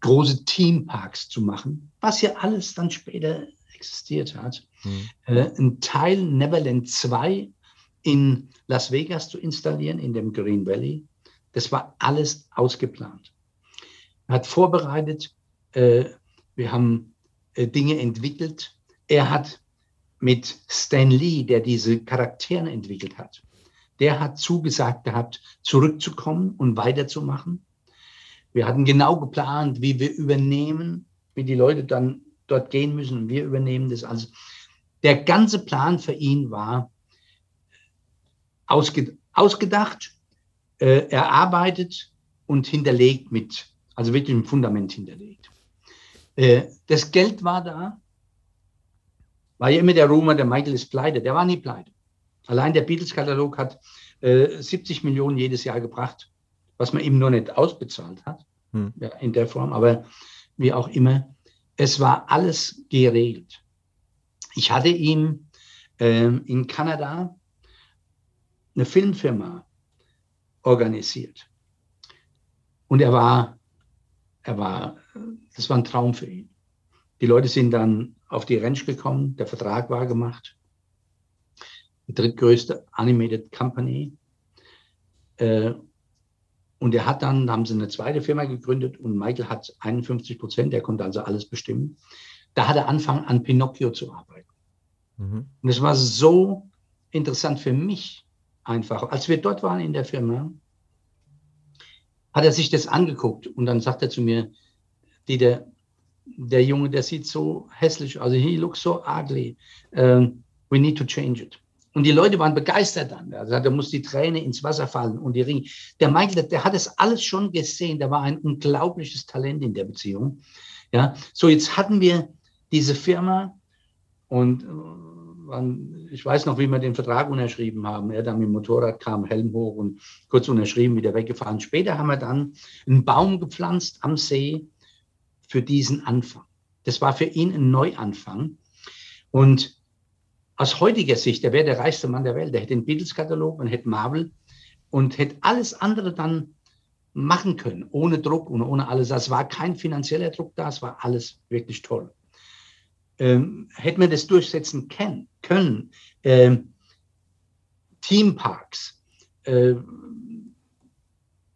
große Teamparks zu machen, was ja alles dann später existiert hat. Mhm. Äh, ein Teil Neverland 2 in Las Vegas zu installieren, in dem Green Valley. Das war alles ausgeplant. Er hat vorbereitet, äh, wir haben äh, Dinge entwickelt. Er hat mit Stan Lee, der diese Charaktere entwickelt hat, der hat zugesagt gehabt, zurückzukommen und weiterzumachen. Wir hatten genau geplant, wie wir übernehmen, wie die Leute dann dort gehen müssen wir übernehmen das alles. Der ganze Plan für ihn war ausge, ausgedacht, äh, erarbeitet und hinterlegt mit, also wirklich ein Fundament hinterlegt. Äh, das Geld war da, war ja immer der Rumor, der Michael ist pleite, der war nie pleite. Allein der Beatles-Katalog hat äh, 70 Millionen jedes Jahr gebracht was man ihm nur nicht ausbezahlt hat, hm. ja, in der Form, aber wie auch immer, es war alles geregelt. Ich hatte ihm ähm, in Kanada eine Filmfirma organisiert. Und er war, er war, das war ein Traum für ihn. Die Leute sind dann auf die Ranch gekommen, der Vertrag war gemacht. Die drittgrößte Animated Company. Äh, und er hat dann, haben sie eine zweite Firma gegründet und Michael hat 51 Prozent, er konnte also alles bestimmen. Da hat er angefangen, an Pinocchio zu arbeiten. Mhm. Und es war so interessant für mich einfach. Als wir dort waren in der Firma, hat er sich das angeguckt und dann sagt er zu mir, Dieter, der Junge, der sieht so hässlich, also he looks so ugly. Um, we need to change it. Und die Leute waren begeistert dann. Also da muss die Träne ins Wasser fallen und die Ringe. Der Michael, der hat das alles schon gesehen. Der war ein unglaubliches Talent in der Beziehung. Ja, so jetzt hatten wir diese Firma und äh, ich weiß noch, wie wir den Vertrag unterschrieben haben. Er dann mit dem Motorrad kam, Helm hoch und kurz unterschrieben, wieder weggefahren. Später haben wir dann einen Baum gepflanzt am See für diesen Anfang. Das war für ihn ein Neuanfang. Und aus heutiger Sicht, der wäre der reichste Mann der Welt. Der hätte den Beatles-Katalog und hätte Marvel und hätte alles andere dann machen können, ohne Druck und ohne alles. Es war kein finanzieller Druck da, es war alles wirklich toll. Ähm, hätte man das durchsetzen können, können ähm, Themeparks, äh,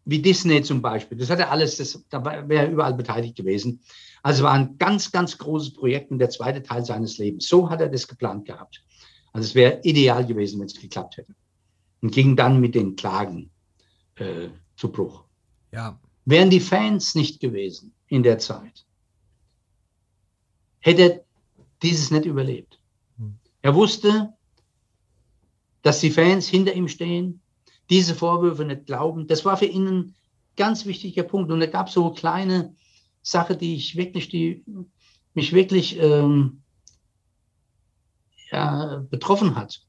wie Disney zum Beispiel, das hat er alles, das, da wäre er überall beteiligt gewesen. Also war ein ganz, ganz großes Projekt und der zweite Teil seines Lebens. So hat er das geplant gehabt. Also es wäre ideal gewesen, wenn es geklappt hätte. Und ging dann mit den Klagen äh, zu Bruch. Ja. Wären die Fans nicht gewesen in der Zeit, hätte dieses nicht überlebt. Hm. Er wusste, dass die Fans hinter ihm stehen, diese Vorwürfe nicht glauben. Das war für ihn ein ganz wichtiger Punkt. Und da gab es so kleine Sache, die ich wirklich, die mich wirklich ähm, ja, betroffen hat.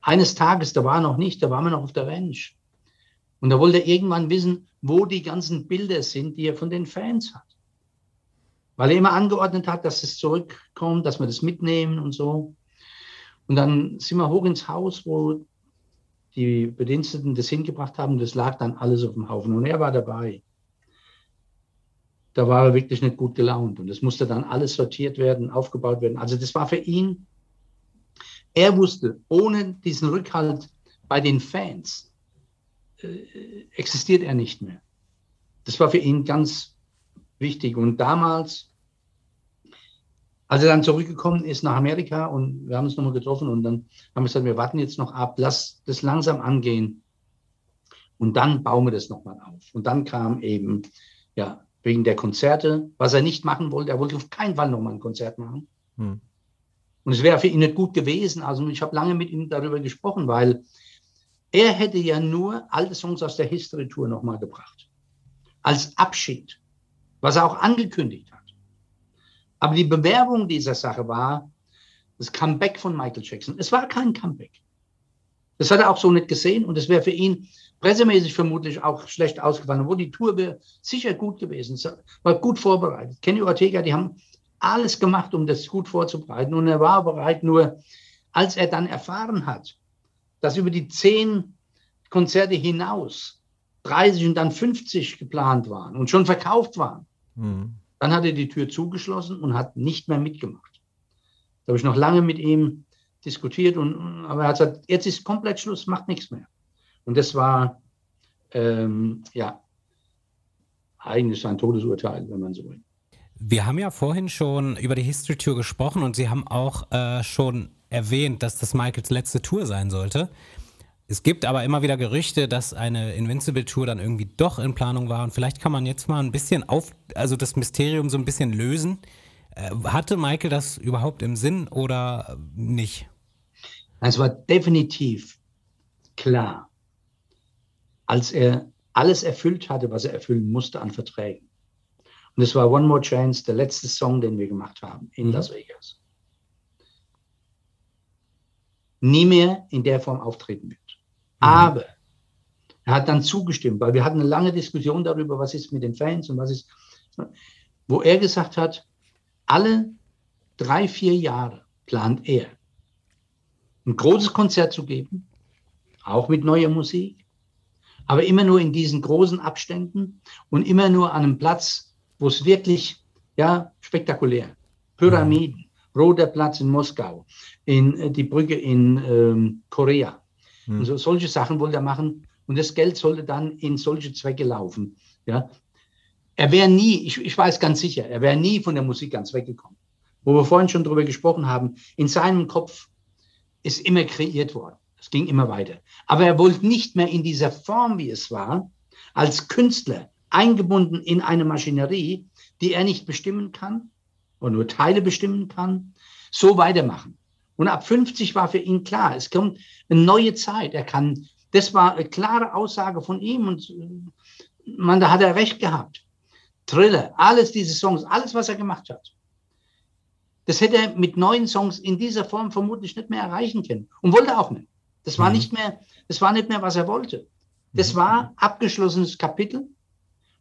Eines Tages, da war er noch nicht, da waren wir noch auf der Ranch. Und da wollte er irgendwann wissen, wo die ganzen Bilder sind, die er von den Fans hat. Weil er immer angeordnet hat, dass es zurückkommt, dass wir das mitnehmen und so. Und dann sind wir hoch ins Haus, wo die Bediensteten das hingebracht haben. Das lag dann alles auf dem Haufen. Und er war dabei. Da war er wirklich nicht gut gelaunt. Und es musste dann alles sortiert werden, aufgebaut werden. Also das war für ihn, er wusste, ohne diesen Rückhalt bei den Fans äh, existiert er nicht mehr. Das war für ihn ganz wichtig. Und damals, als er dann zurückgekommen ist nach Amerika und wir haben uns nochmal getroffen und dann haben wir gesagt, wir warten jetzt noch ab, lass das langsam angehen und dann bauen wir das nochmal auf. Und dann kam eben, ja, wegen der Konzerte, was er nicht machen wollte, er wollte auf keinen Fall nochmal ein Konzert machen. Hm. Und es wäre für ihn nicht gut gewesen. Also ich habe lange mit ihm darüber gesprochen, weil er hätte ja nur alte Songs aus der History Tour nochmal gebracht. Als Abschied, was er auch angekündigt hat. Aber die Bewerbung dieser Sache war das Comeback von Michael Jackson. Es war kein Comeback. Das hat er auch so nicht gesehen und es wäre für ihn pressemäßig vermutlich auch schlecht ausgefallen, obwohl die Tour wäre sicher gut gewesen, war gut vorbereitet. Kenny Ortega, die haben alles gemacht, um das gut vorzubereiten und er war bereit, nur als er dann erfahren hat, dass über die zehn Konzerte hinaus 30 und dann 50 geplant waren und schon verkauft waren, mhm. dann hat er die Tür zugeschlossen und hat nicht mehr mitgemacht. Da habe ich noch lange mit ihm diskutiert, und, aber er hat gesagt, jetzt ist komplett Schluss, macht nichts mehr. Und das war, ähm, ja, eigentlich ein Todesurteil, wenn man so will. Wir haben ja vorhin schon über die History Tour gesprochen und Sie haben auch äh, schon erwähnt, dass das Michaels letzte Tour sein sollte. Es gibt aber immer wieder Gerüchte, dass eine Invincible Tour dann irgendwie doch in Planung war. Und vielleicht kann man jetzt mal ein bisschen auf, also das Mysterium so ein bisschen lösen. Äh, hatte Michael das überhaupt im Sinn oder nicht? Es war definitiv klar, als er alles erfüllt hatte, was er erfüllen musste an Verträgen. Und es war One More Chance, der letzte Song, den wir gemacht haben in mhm. Las Vegas nie mehr in der Form auftreten wird. Mhm. Aber er hat dann zugestimmt, weil wir hatten eine lange Diskussion darüber, was ist mit den Fans und was ist, wo er gesagt hat, alle drei, vier Jahre plant er, ein großes Konzert zu geben, auch mit neuer Musik, aber immer nur in diesen großen Abständen und immer nur an einem Platz, wo es wirklich, ja, spektakulär, Pyramiden, Roter Platz in Moskau, in äh, die Brücke in ähm, Korea. Mhm. So, solche Sachen wollte er machen. Und das Geld sollte dann in solche Zwecke laufen. Ja. Er wäre nie, ich, ich weiß ganz sicher, er wäre nie von der Musik ganz weggekommen. Wo wir vorhin schon drüber gesprochen haben, in seinem Kopf ist immer kreiert worden. Es ging immer weiter. Aber er wollte nicht mehr in dieser Form, wie es war, als Künstler eingebunden in eine Maschinerie, die er nicht bestimmen kann, oder nur Teile bestimmen kann, so weitermachen. Und ab 50 war für ihn klar, es kommt eine neue Zeit. Er kann, das war eine klare Aussage von ihm und man, da hat er recht gehabt. Thriller, alles diese Songs, alles, was er gemacht hat. Das hätte er mit neuen Songs in dieser Form vermutlich nicht mehr erreichen können und wollte auch nicht. Das war mhm. nicht mehr, das war nicht mehr, was er wollte. Das mhm. war abgeschlossenes Kapitel,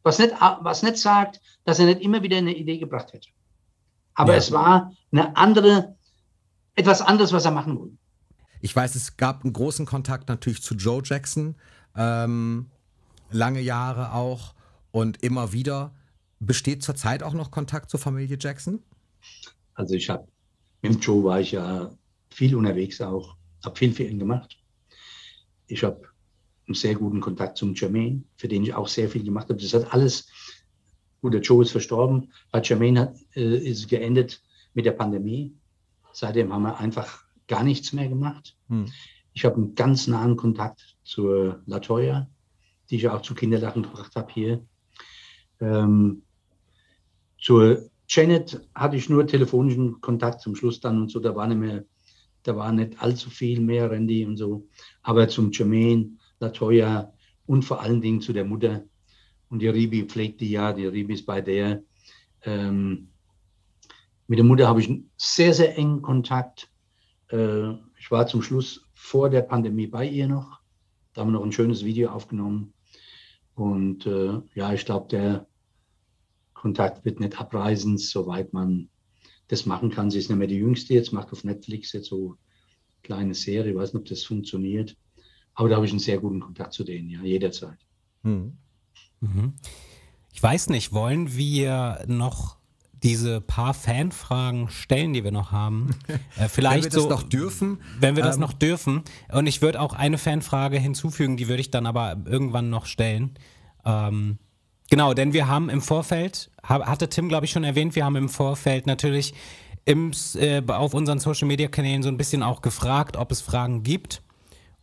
was nicht, was nicht sagt, dass er nicht immer wieder eine Idee gebracht hätte. Aber ja. es war eine andere, etwas anderes, was er machen wollte. Ich weiß, es gab einen großen Kontakt natürlich zu Joe Jackson, ähm, lange Jahre auch und immer wieder. Besteht zurzeit auch noch Kontakt zur Familie Jackson? Also ich habe, mit Joe war ich ja viel unterwegs auch, habe viel für ihn gemacht. Ich habe einen sehr guten Kontakt zum Jermaine, für den ich auch sehr viel gemacht habe. Das hat alles Gut, der Joe ist verstorben. Bei Jermaine hat, äh, ist geendet mit der Pandemie. Seitdem haben wir einfach gar nichts mehr gemacht. Hm. Ich habe einen ganz nahen Kontakt zur Latoya, die ich auch zu Kinderlachen gebracht habe hier. Ähm, zur Janet hatte ich nur telefonischen Kontakt zum Schluss dann und so. Da war nicht mehr, da war nicht allzu viel mehr Randy und so. Aber zum Jermaine, Latoya und vor allen Dingen zu der Mutter, und die Ribi pflegt die ja, die Ribi ist bei der. Ähm, mit der Mutter habe ich einen sehr, sehr engen Kontakt. Äh, ich war zum Schluss vor der Pandemie bei ihr noch. Da haben wir noch ein schönes Video aufgenommen. Und äh, ja, ich glaube, der Kontakt wird nicht abreißen, soweit man das machen kann. Sie ist nicht mehr die Jüngste jetzt, macht auf Netflix jetzt so eine kleine Serie. Ich weiß nicht, ob das funktioniert. Aber da habe ich einen sehr guten Kontakt zu denen, ja, jederzeit. Hm. Mhm. Ich weiß nicht, wollen wir noch diese paar Fanfragen stellen, die wir noch haben. [LAUGHS] Äh, vielleicht wenn wir das so, noch dürfen. Wenn wir das ähm, noch dürfen. Und ich würde auch eine Fanfrage hinzufügen, die würde ich dann aber irgendwann noch stellen. Ähm, genau, denn wir haben im Vorfeld, hatte Tim, glaube ich, schon erwähnt, wir haben im Vorfeld natürlich im, äh, auf unseren Social-Media-Kanälen so ein bisschen auch gefragt, ob es Fragen gibt.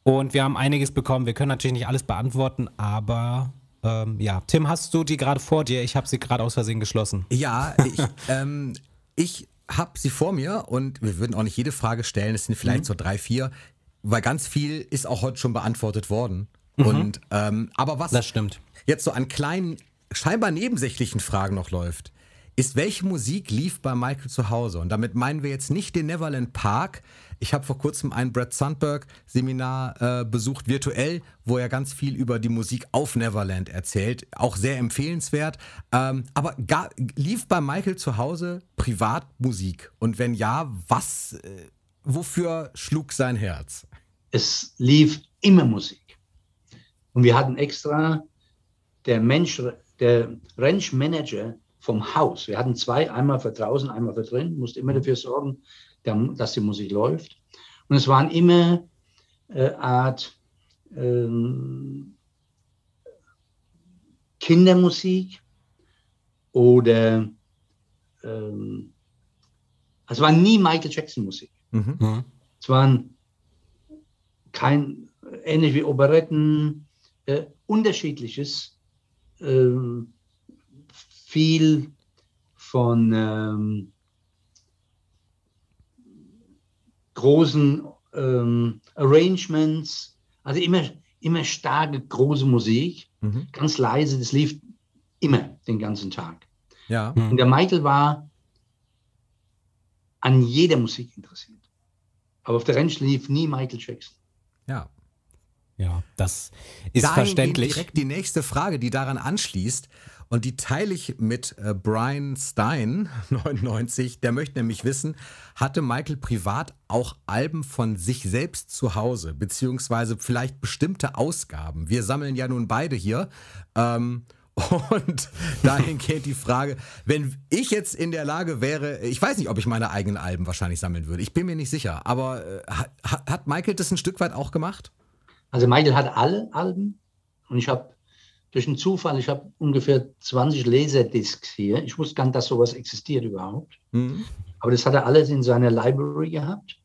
Und wir haben einiges bekommen. Wir können natürlich nicht alles beantworten, aber ähm, ja, Tim, hast du die gerade vor dir? Ich habe sie gerade aus Versehen geschlossen. Ja, ich, [LAUGHS] ähm, ich habe sie vor mir und wir würden auch nicht jede Frage stellen. Es sind vielleicht mhm. so drei, vier, weil ganz viel ist auch heute schon beantwortet worden. Mhm. Und ähm, aber was das stimmt. jetzt so an kleinen, scheinbar nebensächlichen Fragen noch läuft, ist, welche Musik lief bei Michael zu Hause? Und damit meinen wir jetzt nicht den Neverland Park. Ich habe vor kurzem ein Brad Sandberg Seminar äh, besucht, virtuell, wo er ganz viel über die Musik auf Neverland erzählt. Auch sehr empfehlenswert. Ähm, aber gar, lief bei Michael zu Hause Privatmusik? Und wenn ja, was, äh, wofür schlug sein Herz? Es lief immer Musik. Und wir hatten extra der Mensch, der Ranch Manager vom Haus. Wir hatten zwei, einmal für draußen, einmal für drin, musste immer dafür sorgen, dass die Musik läuft. Und es waren immer äh, Art ähm, Kindermusik oder ähm, es war nie Michael Jackson Musik. Mhm. mhm. Es waren kein, ähnlich wie Operetten, äh, unterschiedliches. Ähm, viel von ähm, großen ähm, Arrangements, also immer, immer starke, große Musik, mhm. ganz leise, das lief immer den ganzen Tag. Ja. Und der Michael war an jeder Musik interessiert. Aber auf der Ranch lief nie Michael Jackson. Ja. Ja, das ist Dahin verständlich. Direkt die nächste Frage, die daran anschließt. Und die teile ich mit äh, Brian Stein, [LAUGHS] 99. Der möchte nämlich wissen, hatte Michael privat auch Alben von sich selbst zu Hause, beziehungsweise vielleicht bestimmte Ausgaben? Wir sammeln ja nun beide hier. Ähm, [LAUGHS] und dahin geht die Frage, wenn ich jetzt in der Lage wäre, ich weiß nicht, ob ich meine eigenen Alben wahrscheinlich sammeln würde. Ich bin mir nicht sicher. Aber äh, hat, hat Michael das ein Stück weit auch gemacht? Also Michael hat alle Alben und ich habe durch einen Zufall, ich habe ungefähr 20 Laserdiscs hier. Ich wusste gar nicht, dass sowas existiert überhaupt. Mhm. Aber das hat er alles in seiner Library gehabt.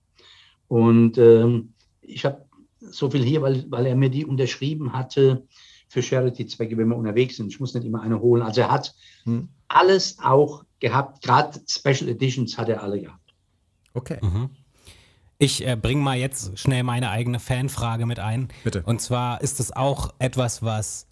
Und ähm, ich habe so viel hier, weil, weil er mir die unterschrieben hatte für Charity-Zwecke, wenn wir unterwegs sind. Ich muss nicht immer eine holen. Also er hat mhm. alles auch gehabt. Gerade Special Editions hat er alle gehabt. Okay. Mhm. Ich äh, bringe mal jetzt schnell meine eigene Fanfrage mit ein. Bitte. Und zwar ist es auch etwas, was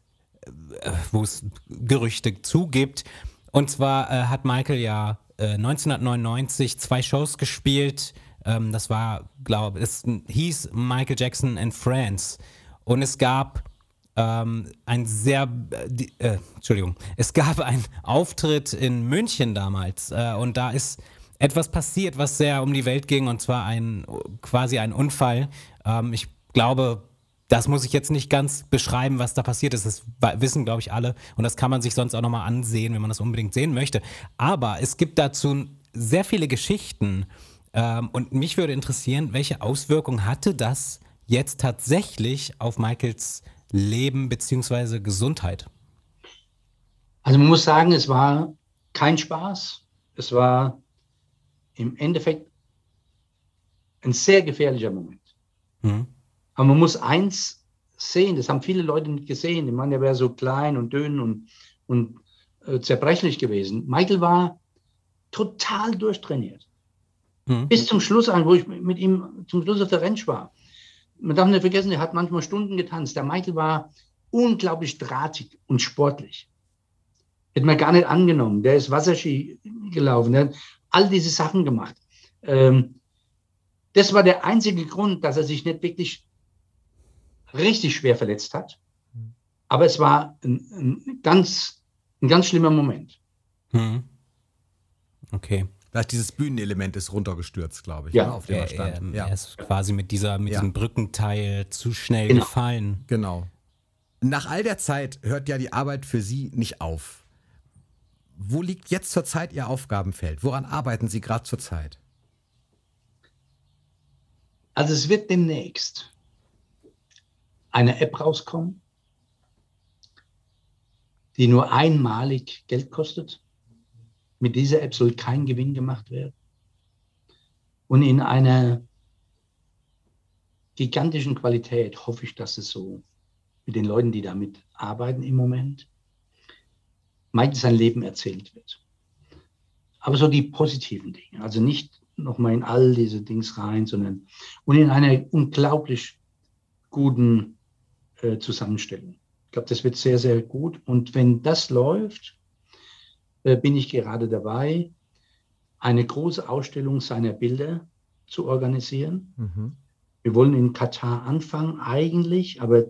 wo es Gerüchte zugibt. Und zwar äh, hat Michael ja äh, 1999 zwei Shows gespielt. Ähm, das war, glaube ich, es hieß Michael Jackson in France. Und es gab ähm, ein sehr, äh, äh, Entschuldigung, es gab einen Auftritt in München damals. Äh, und da ist etwas passiert, was sehr um die Welt ging. Und zwar ein quasi ein Unfall. Ähm, ich glaube, das muss ich jetzt nicht ganz beschreiben, was da passiert ist. Das wissen, glaube ich, alle. Und das kann man sich sonst auch nochmal ansehen, wenn man das unbedingt sehen möchte. Aber es gibt dazu sehr viele Geschichten. Ähm, und mich würde interessieren, welche Auswirkungen hatte das jetzt tatsächlich auf Michaels Leben bzw. Gesundheit? Also man muss sagen, es war kein Spaß. Es war im Endeffekt ein sehr gefährlicher Moment. Mhm. Aber man muss eins sehen, das haben viele Leute nicht gesehen. Ich meine, der wäre so klein und dünn und, und äh, zerbrechlich gewesen. Michael war total durchtrainiert. Mhm. Bis zum Schluss an, wo ich mit ihm zum Schluss auf der Ranch war. Man darf nicht vergessen, er hat manchmal Stunden getanzt. Der Michael war unglaublich drahtig und sportlich. Hätte man gar nicht angenommen. Der ist Wasserski gelaufen, der hat all diese Sachen gemacht. Ähm, Das war der einzige Grund, dass er sich nicht wirklich richtig schwer verletzt hat. Aber es war ein, ein ganz, ein ganz schlimmer Moment. Hm. Okay. Da ist dieses Bühnenelement ist runtergestürzt, glaube ich, Ja. ne, auf dem er stand. er, ja. er ist quasi mit, dieser, mit Ja. diesem Brückenteil zu schnell Genau. gefallen. Genau. Nach all der Zeit hört ja die Arbeit für Sie nicht auf. Wo liegt jetzt zurzeit Ihr Aufgabenfeld? Woran arbeiten Sie gerade zurzeit? Also es wird demnächst eine App rauskommen, die nur einmalig Geld kostet. Mit dieser App soll kein Gewinn gemacht werden. Und in einer gigantischen Qualität hoffe ich, dass es so mit den Leuten, die damit arbeiten im Moment, Mike sein Leben erzählt wird. Aber so die positiven Dinge, also nicht nochmal in all diese Dings rein, sondern und in einer unglaublich guten äh, Zusammenstellung. Ich glaube, das wird sehr, sehr gut. Und wenn das läuft, äh, bin ich gerade dabei, eine große Ausstellung seiner Bilder zu organisieren. Mhm. Wir wollen in Katar anfangen, eigentlich, aber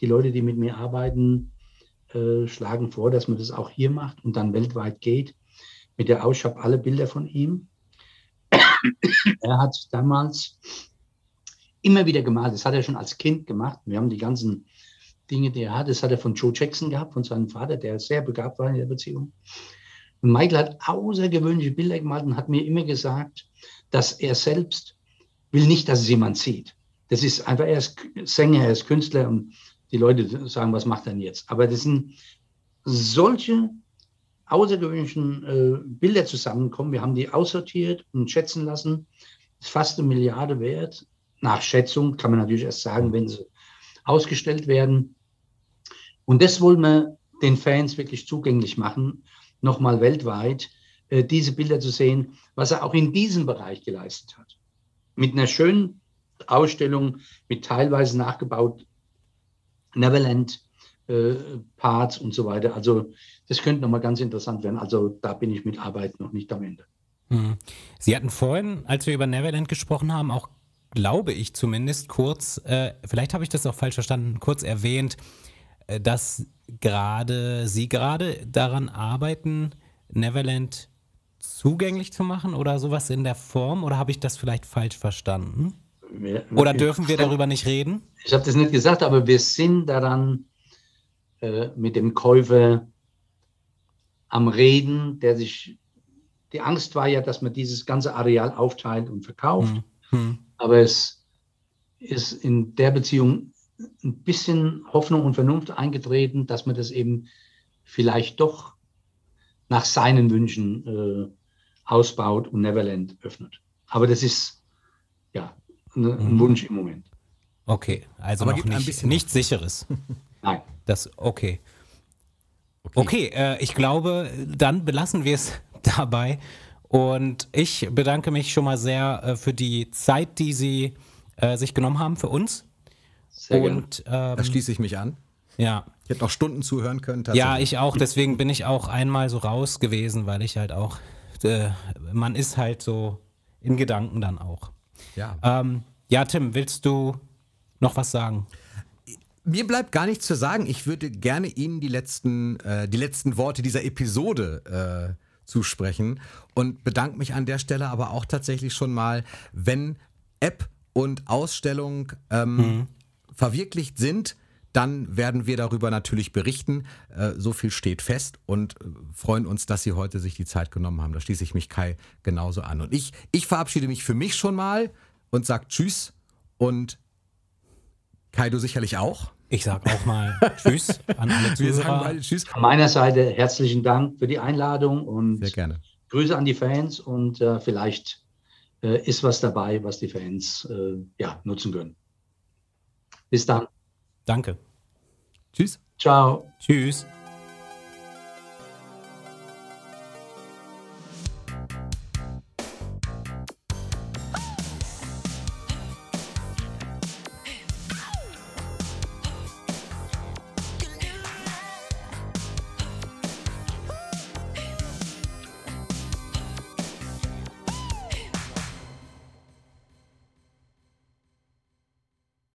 die Leute, die mit mir arbeiten, äh, schlagen vor, dass man das auch hier macht und dann weltweit geht. Mit der Aus, ich habe alle Bilder von ihm. [COUGHS] er hat damals immer wieder gemalt. Das hat er schon als Kind gemacht. Wir haben die ganzen Dinge, die er hat. Das hat er von Joe Jackson gehabt, von seinem Vater, der sehr begabt war in der Beziehung. Und Michael hat außergewöhnliche Bilder gemalt und hat mir immer gesagt, dass er selbst will nicht, dass es jemand sieht. Das ist einfach, er ist Sänger, er ist Künstler und die Leute sagen, was macht er denn jetzt? Aber das sind solche außergewöhnlichen äh, Bilder zusammenkommen. Wir haben die aussortiert und schätzen lassen. Ist fast eine Milliarde wert. Nach Schätzung kann man natürlich erst sagen, wenn sie ausgestellt werden. Und das wollen wir den Fans wirklich zugänglich machen, nochmal weltweit, äh, diese Bilder zu sehen, was er auch in diesem Bereich geleistet hat. Mit einer schönen Ausstellung, mit teilweise nachgebaut Neverland äh, Parts und so weiter. Also das könnte nochmal ganz interessant werden. Also da bin ich mit Arbeit noch nicht am Ende. Hm. Sie hatten vorhin, als wir über Neverland gesprochen haben, auch, glaube ich zumindest, kurz, äh, vielleicht habe ich das auch falsch verstanden, kurz erwähnt, äh, dass gerade Sie gerade daran arbeiten, Neverland zugänglich zu machen oder sowas in der Form? Oder habe ich das vielleicht falsch verstanden? Wir- Oder dürfen wir darüber nicht reden? Ich habe das nicht gesagt, aber wir sind daran äh, mit dem Käufer am Reden, der sich, die Angst war ja, dass man dieses ganze Areal aufteilt und verkauft. Hm. Hm. Aber es ist in der Beziehung ein bisschen Hoffnung und Vernunft eingetreten, dass man das eben vielleicht doch nach seinen Wünschen äh, ausbaut und Neverland öffnet. Aber das ist ja ein, ein Mhm. Wunsch im Moment. Okay, also Aber noch nicht, bisschen nichts Sicheres. [LAUGHS] Nein. Das, okay. Okay, äh, ich glaube, dann belassen wir es [LAUGHS] dabei. Und ich bedanke mich schon mal sehr äh, für die Zeit, die Sie äh, sich genommen haben für uns. Sehr. Und ähm, Da schließe ich mich an. ja, Ich hätte noch Stunden zuhören können. ja, ich auch. Deswegen bin ich auch einmal so raus gewesen, weil ich halt auch, äh, man ist halt so in Gedanken dann auch. ja. Ähm, ja, Tim, willst du noch was sagen? Mir bleibt gar nichts zu sagen. Ich würde gerne Ihnen die letzten, äh, die letzten Worte dieser Episode äh, zusprechen und bedanke mich an der Stelle aber auch tatsächlich schon mal, wenn App und Ausstellung ähm, verwirklicht sind, dann werden wir darüber natürlich berichten. Äh, so viel steht fest und äh, freuen uns, dass Sie heute sich die Zeit genommen haben. Da schließe ich mich Kai genauso an. Und ich, ich verabschiede mich für mich schon mal und sage Tschüss und Kai, du sicherlich auch. Ich sag auch mal Tschüss an alle Wir sagen Zuhörer. beide Tschüss. Von meiner Seite herzlichen Dank für die Einladung und Sehr gerne. Grüße an die Fans und äh, vielleicht äh, ist was dabei, was die Fans äh, ja, nutzen können. Bis dann. Danke. Tschüss. Ciao. Tschüss.